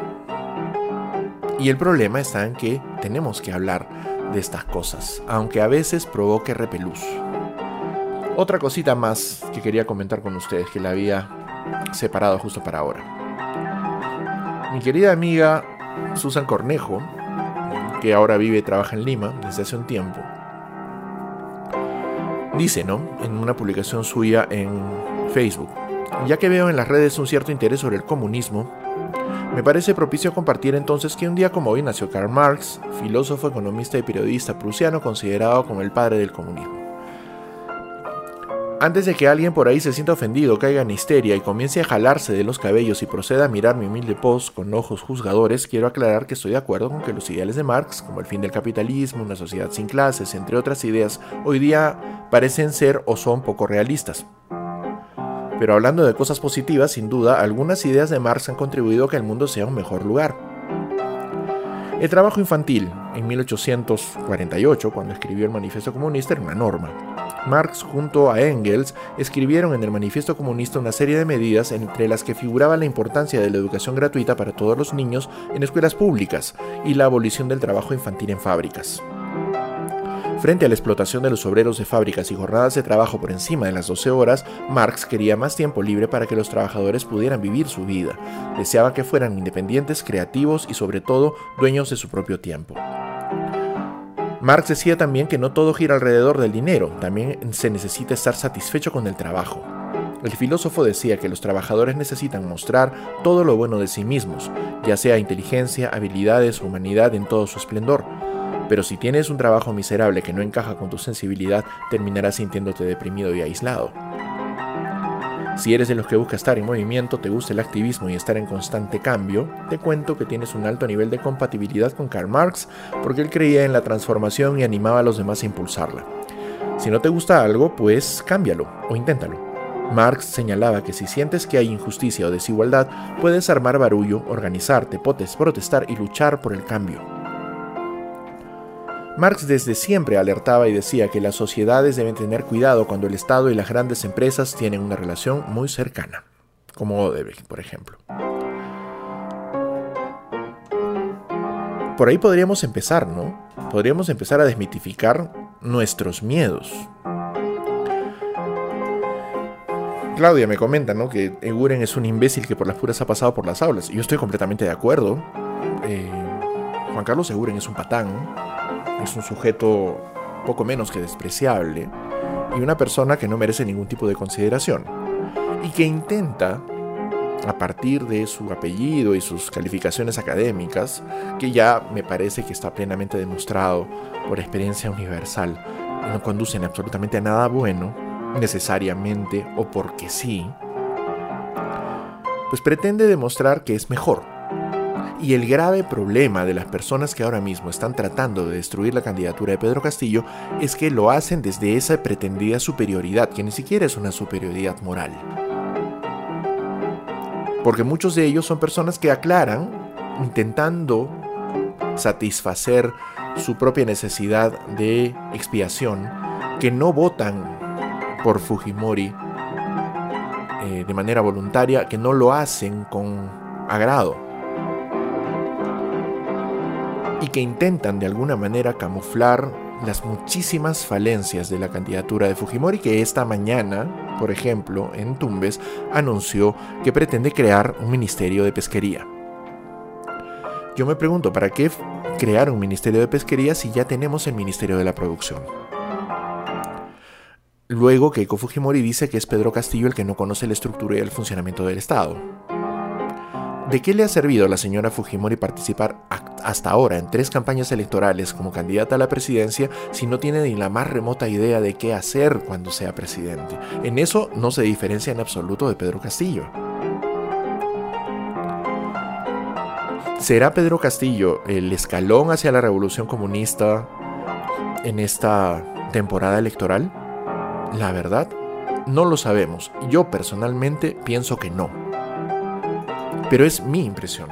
Y el problema está en que tenemos que hablar de estas cosas, aunque a veces provoque repelús. Otra cosita más que quería comentar con ustedes, que la había separado justo para ahora. Mi querida amiga Susan Cornejo, que ahora vive y trabaja en Lima desde hace un tiempo, dice, ¿no? En una publicación suya en Facebook, ya que veo en las redes un cierto interés sobre el comunismo, me parece propicio compartir entonces que un día como hoy nació Karl Marx, filósofo, economista y periodista prusiano considerado como el padre del comunismo. Antes de que alguien por ahí se sienta ofendido, caiga en histeria y comience a jalarse de los cabellos y proceda a mirar mi humilde post con ojos juzgadores, quiero aclarar que estoy de acuerdo con que los ideales de Marx, como el fin del capitalismo, una sociedad sin clases, entre otras ideas, hoy día parecen ser o son poco realistas. Pero hablando de cosas positivas, sin duda, algunas ideas de Marx han contribuido a que el mundo sea un mejor lugar. El trabajo infantil, en 1848, cuando escribió el Manifiesto Comunista, era una norma. Marx junto a Engels escribieron en el Manifiesto Comunista una serie de medidas entre las que figuraba la importancia de la educación gratuita para todos los niños en escuelas públicas y la abolición del trabajo infantil en fábricas. Frente a la explotación de los obreros de fábricas y jornadas de trabajo por encima de las 12 horas, Marx quería más tiempo libre para que los trabajadores pudieran vivir su vida. Deseaba que fueran independientes, creativos y sobre todo dueños de su propio tiempo. Marx decía también que no todo gira alrededor del dinero, también se necesita estar satisfecho con el trabajo. El filósofo decía que los trabajadores necesitan mostrar todo lo bueno de sí mismos, ya sea inteligencia, habilidades humanidad en todo su esplendor. Pero si tienes un trabajo miserable que no encaja con tu sensibilidad, terminarás sintiéndote deprimido y aislado. Si eres de los que busca estar en movimiento, te gusta el activismo y estar en constante cambio, te cuento que tienes un alto nivel de compatibilidad con Karl Marx porque él creía en la transformación y animaba a los demás a impulsarla. Si no te gusta algo, pues cámbialo o inténtalo. Marx señalaba que si sientes que hay injusticia o desigualdad, puedes armar barullo, organizarte, protestar y luchar por el cambio. Marx desde siempre alertaba y decía que las sociedades deben tener cuidado cuando el Estado y las grandes empresas tienen una relación muy cercana, como Odebrecht, por ejemplo. Por ahí podríamos empezar, ¿no? Podríamos empezar a desmitificar nuestros miedos. Claudia me comenta, ¿no? Que Eguren es un imbécil que por las puras ha pasado por las aulas. Yo estoy completamente de acuerdo. Eh, Juan Carlos Eguren es un patán es un sujeto poco menos que despreciable y una persona que no merece ningún tipo de consideración y que intenta a partir de su apellido y sus calificaciones académicas, que ya me parece que está plenamente demostrado por experiencia universal, no conducen absolutamente a nada bueno, necesariamente o porque sí, pues pretende demostrar que es mejor, y el grave problema de las personas que ahora mismo están tratando de destruir la candidatura de Pedro Castillo es que lo hacen desde esa pretendida superioridad, que ni siquiera es una superioridad moral. Porque muchos de ellos son personas que aclaran intentando satisfacer su propia necesidad de expiación, que no votan por Fujimori eh, de manera voluntaria, que no lo hacen con agrado que intentan de alguna manera camuflar las muchísimas falencias de la candidatura de Fujimori que esta mañana, por ejemplo, en Tumbes, anunció que pretende crear un ministerio de pesquería. Yo me pregunto, ¿para qué crear un ministerio de pesquería si ya tenemos el ministerio de la producción? Luego Keiko Fujimori dice que es Pedro Castillo el que no conoce la estructura y el funcionamiento del Estado. ¿De qué le ha servido a la señora Fujimori participar hasta ahora en tres campañas electorales como candidata a la presidencia si no tiene ni la más remota idea de qué hacer cuando sea presidente? En eso no se diferencia en absoluto de Pedro Castillo. ¿Será Pedro Castillo el escalón hacia la revolución comunista en esta temporada electoral? La verdad, no lo sabemos. Yo personalmente pienso que no. Pero es mi impresión.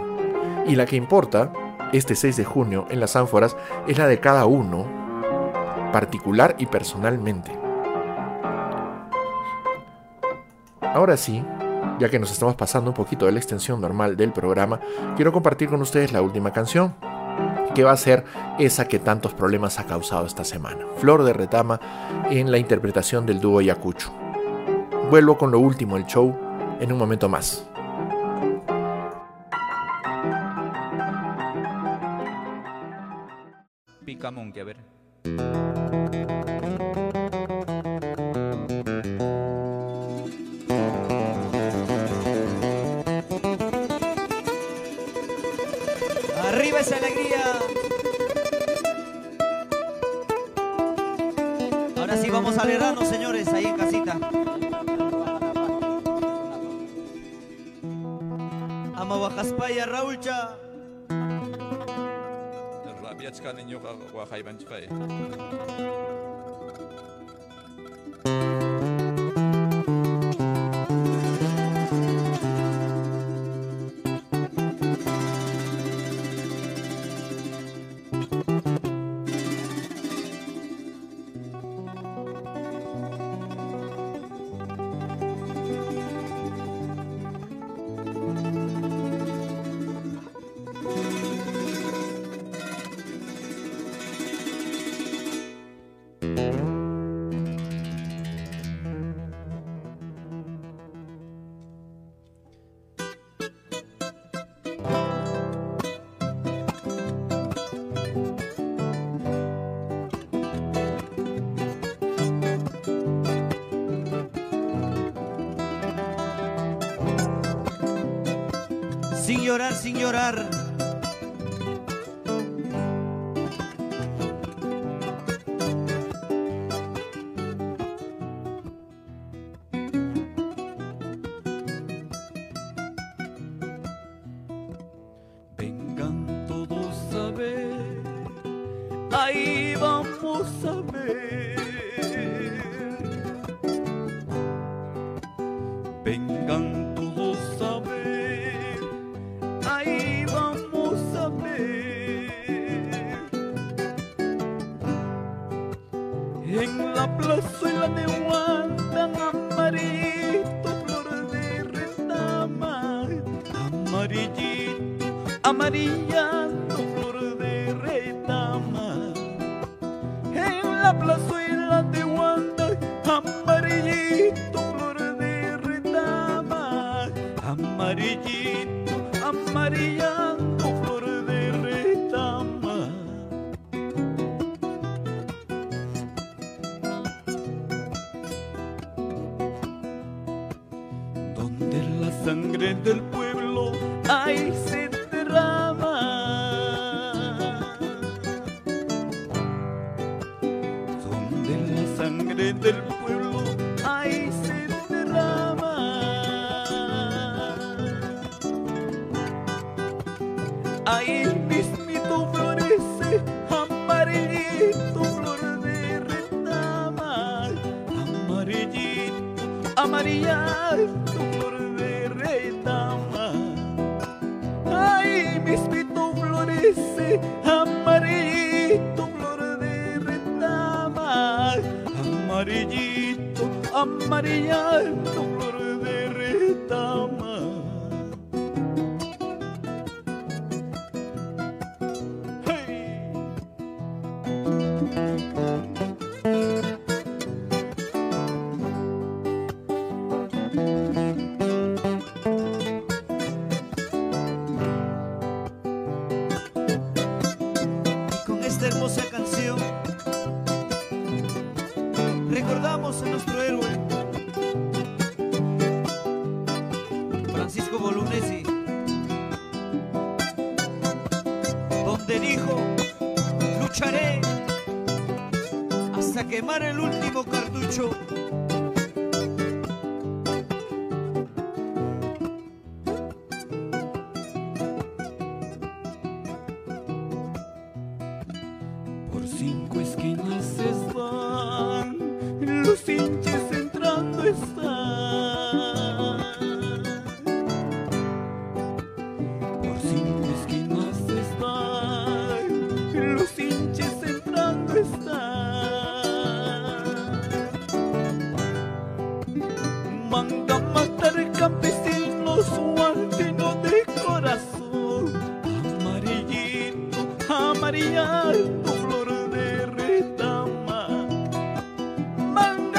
Y la que importa, este 6 de junio en las ánforas, es la de cada uno, particular y personalmente. Ahora sí, ya que nos estamos pasando un poquito de la extensión normal del programa, quiero compartir con ustedes la última canción, que va a ser esa que tantos problemas ha causado esta semana. Flor de Retama en la interpretación del dúo Yacucho. Vuelvo con lo último del show en un momento más. Pica Monkey, a ver. Arriba esa alegría. Ahora sí vamos a alegrarnos, señores, ahí en casita. Ama Catch ka ninyo kakaiban ka eh. Llorar, amarillando, flor de retama. donde la sangre del retama,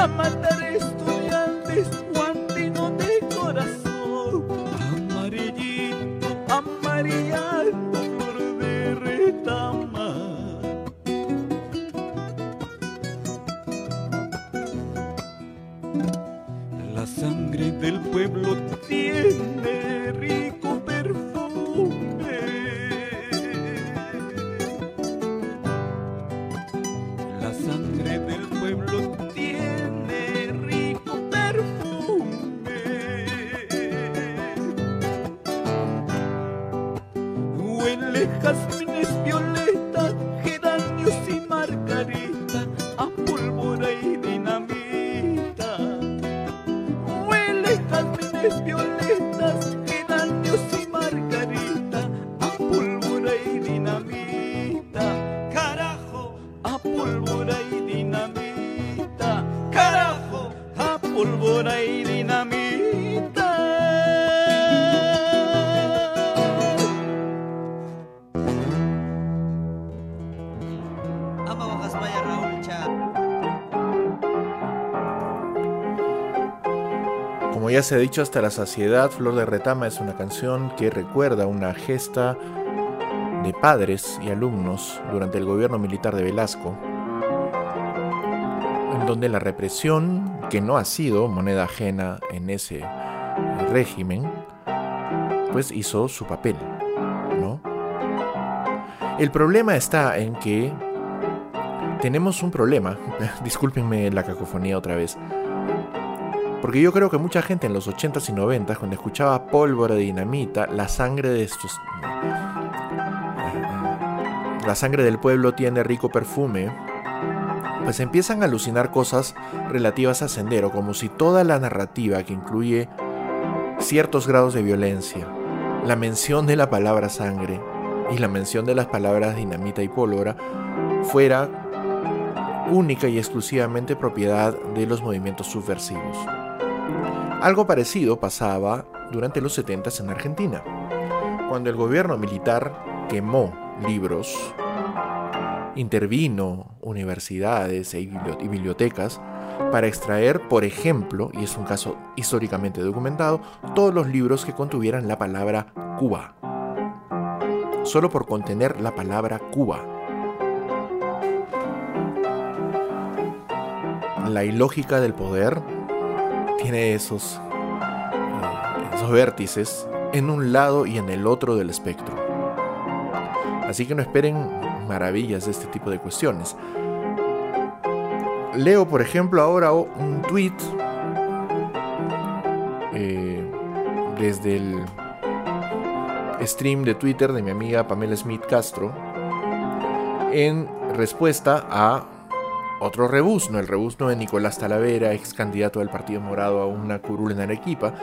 Van ya se ha dicho hasta la saciedad, Flor de Retama es una canción que recuerda una gesta de padres y alumnos durante el gobierno militar de Velasco, en donde la represión, que no ha sido moneda ajena en ese régimen, pues hizo su papel, ¿no? El problema está en que tenemos un problema, discúlpenme la cacofonía otra vez, porque yo creo que mucha gente en los 80s y 90s, cuando escuchaba pólvora dinamita, la sangre de estos. La sangre del pueblo tiene rico perfume. Pues empiezan a alucinar cosas relativas a Sendero, como si toda la narrativa que incluye ciertos grados de violencia, la mención de la palabra sangre y la mención de las palabras dinamita y pólvora fuera única y exclusivamente propiedad de los movimientos subversivos. Algo parecido pasaba durante los 70 en Argentina, cuando el gobierno militar quemó libros, intervino universidades e y bibliotecas para extraer, por ejemplo, y es un caso históricamente documentado, todos los libros que contuvieran la palabra Cuba. Solo por contener la palabra Cuba. La ilógica del poder tiene esos, eh, esos vértices en un lado y en el otro del espectro. Así que no esperen maravillas de este tipo de cuestiones. Leo, por ejemplo, ahora un tweet eh, desde el stream de Twitter de mi amiga Pamela Smith Castro en respuesta a otro rebuzno, el rebuzno de Nicolás Talavera, ex candidato del Partido Morado a una curul en Arequipa,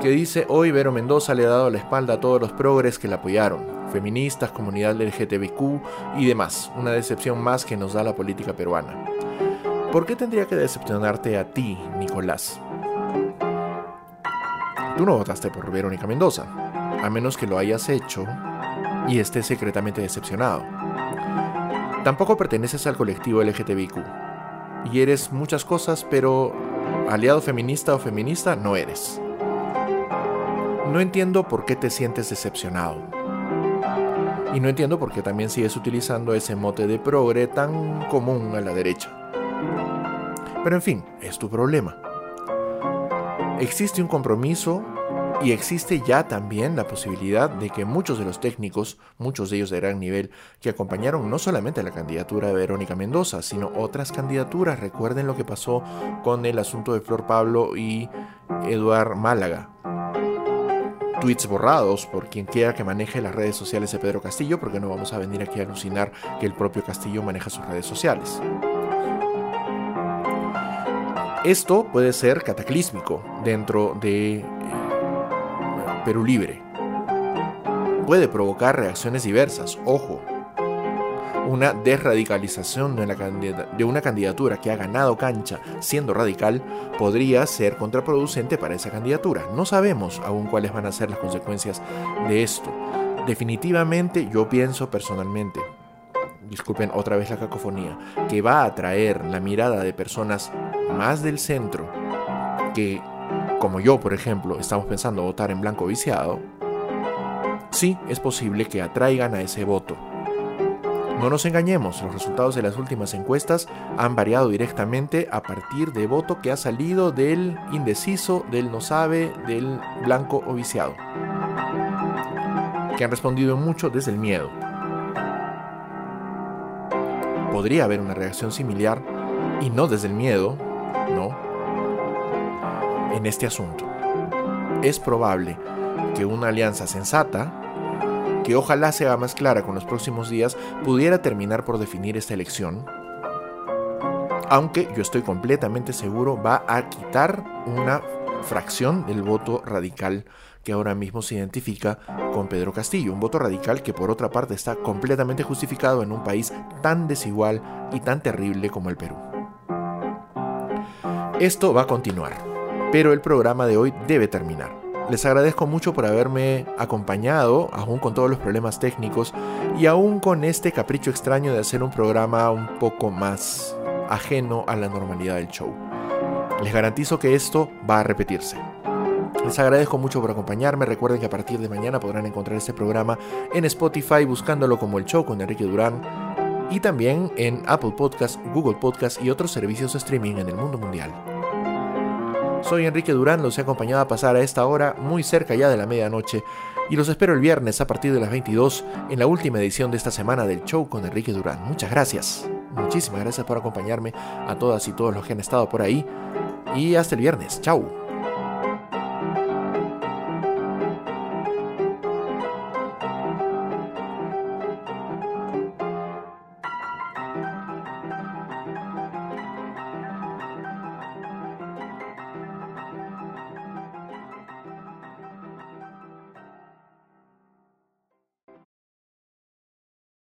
que dice, hoy Vero Mendoza le ha dado la espalda a todos los progres que la apoyaron, feministas, comunidad LGTBQ y demás, una decepción más que nos da la política peruana. ¿Por qué tendría que decepcionarte a ti, Nicolás? Tú no votaste por Verónica Mendoza, a menos que lo hayas hecho y estés secretamente decepcionado. Tampoco perteneces al colectivo LGTBIQ. Y eres muchas cosas, pero aliado feminista o feminista no eres. No entiendo por qué te sientes decepcionado. Y no entiendo por qué también sigues utilizando ese mote de progre tan común a la derecha. Pero en fin, es tu problema. Existe un compromiso y existe ya también la posibilidad de que muchos de los técnicos, muchos de ellos de gran nivel, que acompañaron no solamente la candidatura de Verónica Mendoza, sino otras candidaturas, recuerden lo que pasó con el asunto de Flor Pablo y Eduard Málaga. Tweets borrados por quien quiera que maneje las redes sociales de Pedro Castillo, porque no vamos a venir aquí a alucinar que el propio Castillo maneja sus redes sociales. Esto puede ser cataclísmico dentro de eh, Perú Libre. Puede provocar reacciones diversas, ojo. Una desradicalización de una, candidatura que ha ganado cancha siendo radical podría ser contraproducente para esa candidatura. No sabemos aún cuáles van a ser las consecuencias de esto. Definitivamente yo pienso personalmente, disculpen otra vez la cacofonía, que va a atraer la mirada de personas más del centro que, como yo, por ejemplo, estamos pensando votar en blanco viciado, sí es posible que atraigan a ese voto. No nos engañemos, los resultados de las últimas encuestas han variado directamente a partir de voto que ha salido del indeciso, del no sabe, del blanco o viciado. Que han respondido mucho desde el miedo. Podría haber una reacción similar y no desde el miedo, no, en este asunto. Es probable que una alianza sensata, que ojalá sea más clara con los próximos días, pudiera terminar por definir esta elección. Aunque yo estoy completamente seguro va a quitar una fracción del voto radical que ahora mismo se identifica con Pedro Castillo. Un voto radical que por otra parte está completamente justificado en un país tan desigual y tan terrible como el Perú. Esto va a continuar, pero el programa de hoy debe terminar. Les agradezco mucho por haberme acompañado, aún con todos los problemas técnicos y aún con este capricho extraño de hacer un programa un poco más ajeno a la normalidad del show. Les garantizo que esto va a repetirse. Les agradezco mucho por acompañarme. Recuerden que a partir de mañana podrán encontrar este programa en Spotify buscándolo como El Show con Enrique Durán y también en Apple Podcast, Google Podcast y otros servicios de streaming en el mundo mundial. Soy Enrique Durán, los he acompañado a pasar a esta hora muy cerca ya de la medianoche y los espero el viernes a partir de las 22 en la última edición de esta semana del show con Enrique Durán. Muchas gracias, muchísimas gracias por acompañarme a todas y todos los que han estado por ahí y hasta el viernes, chao.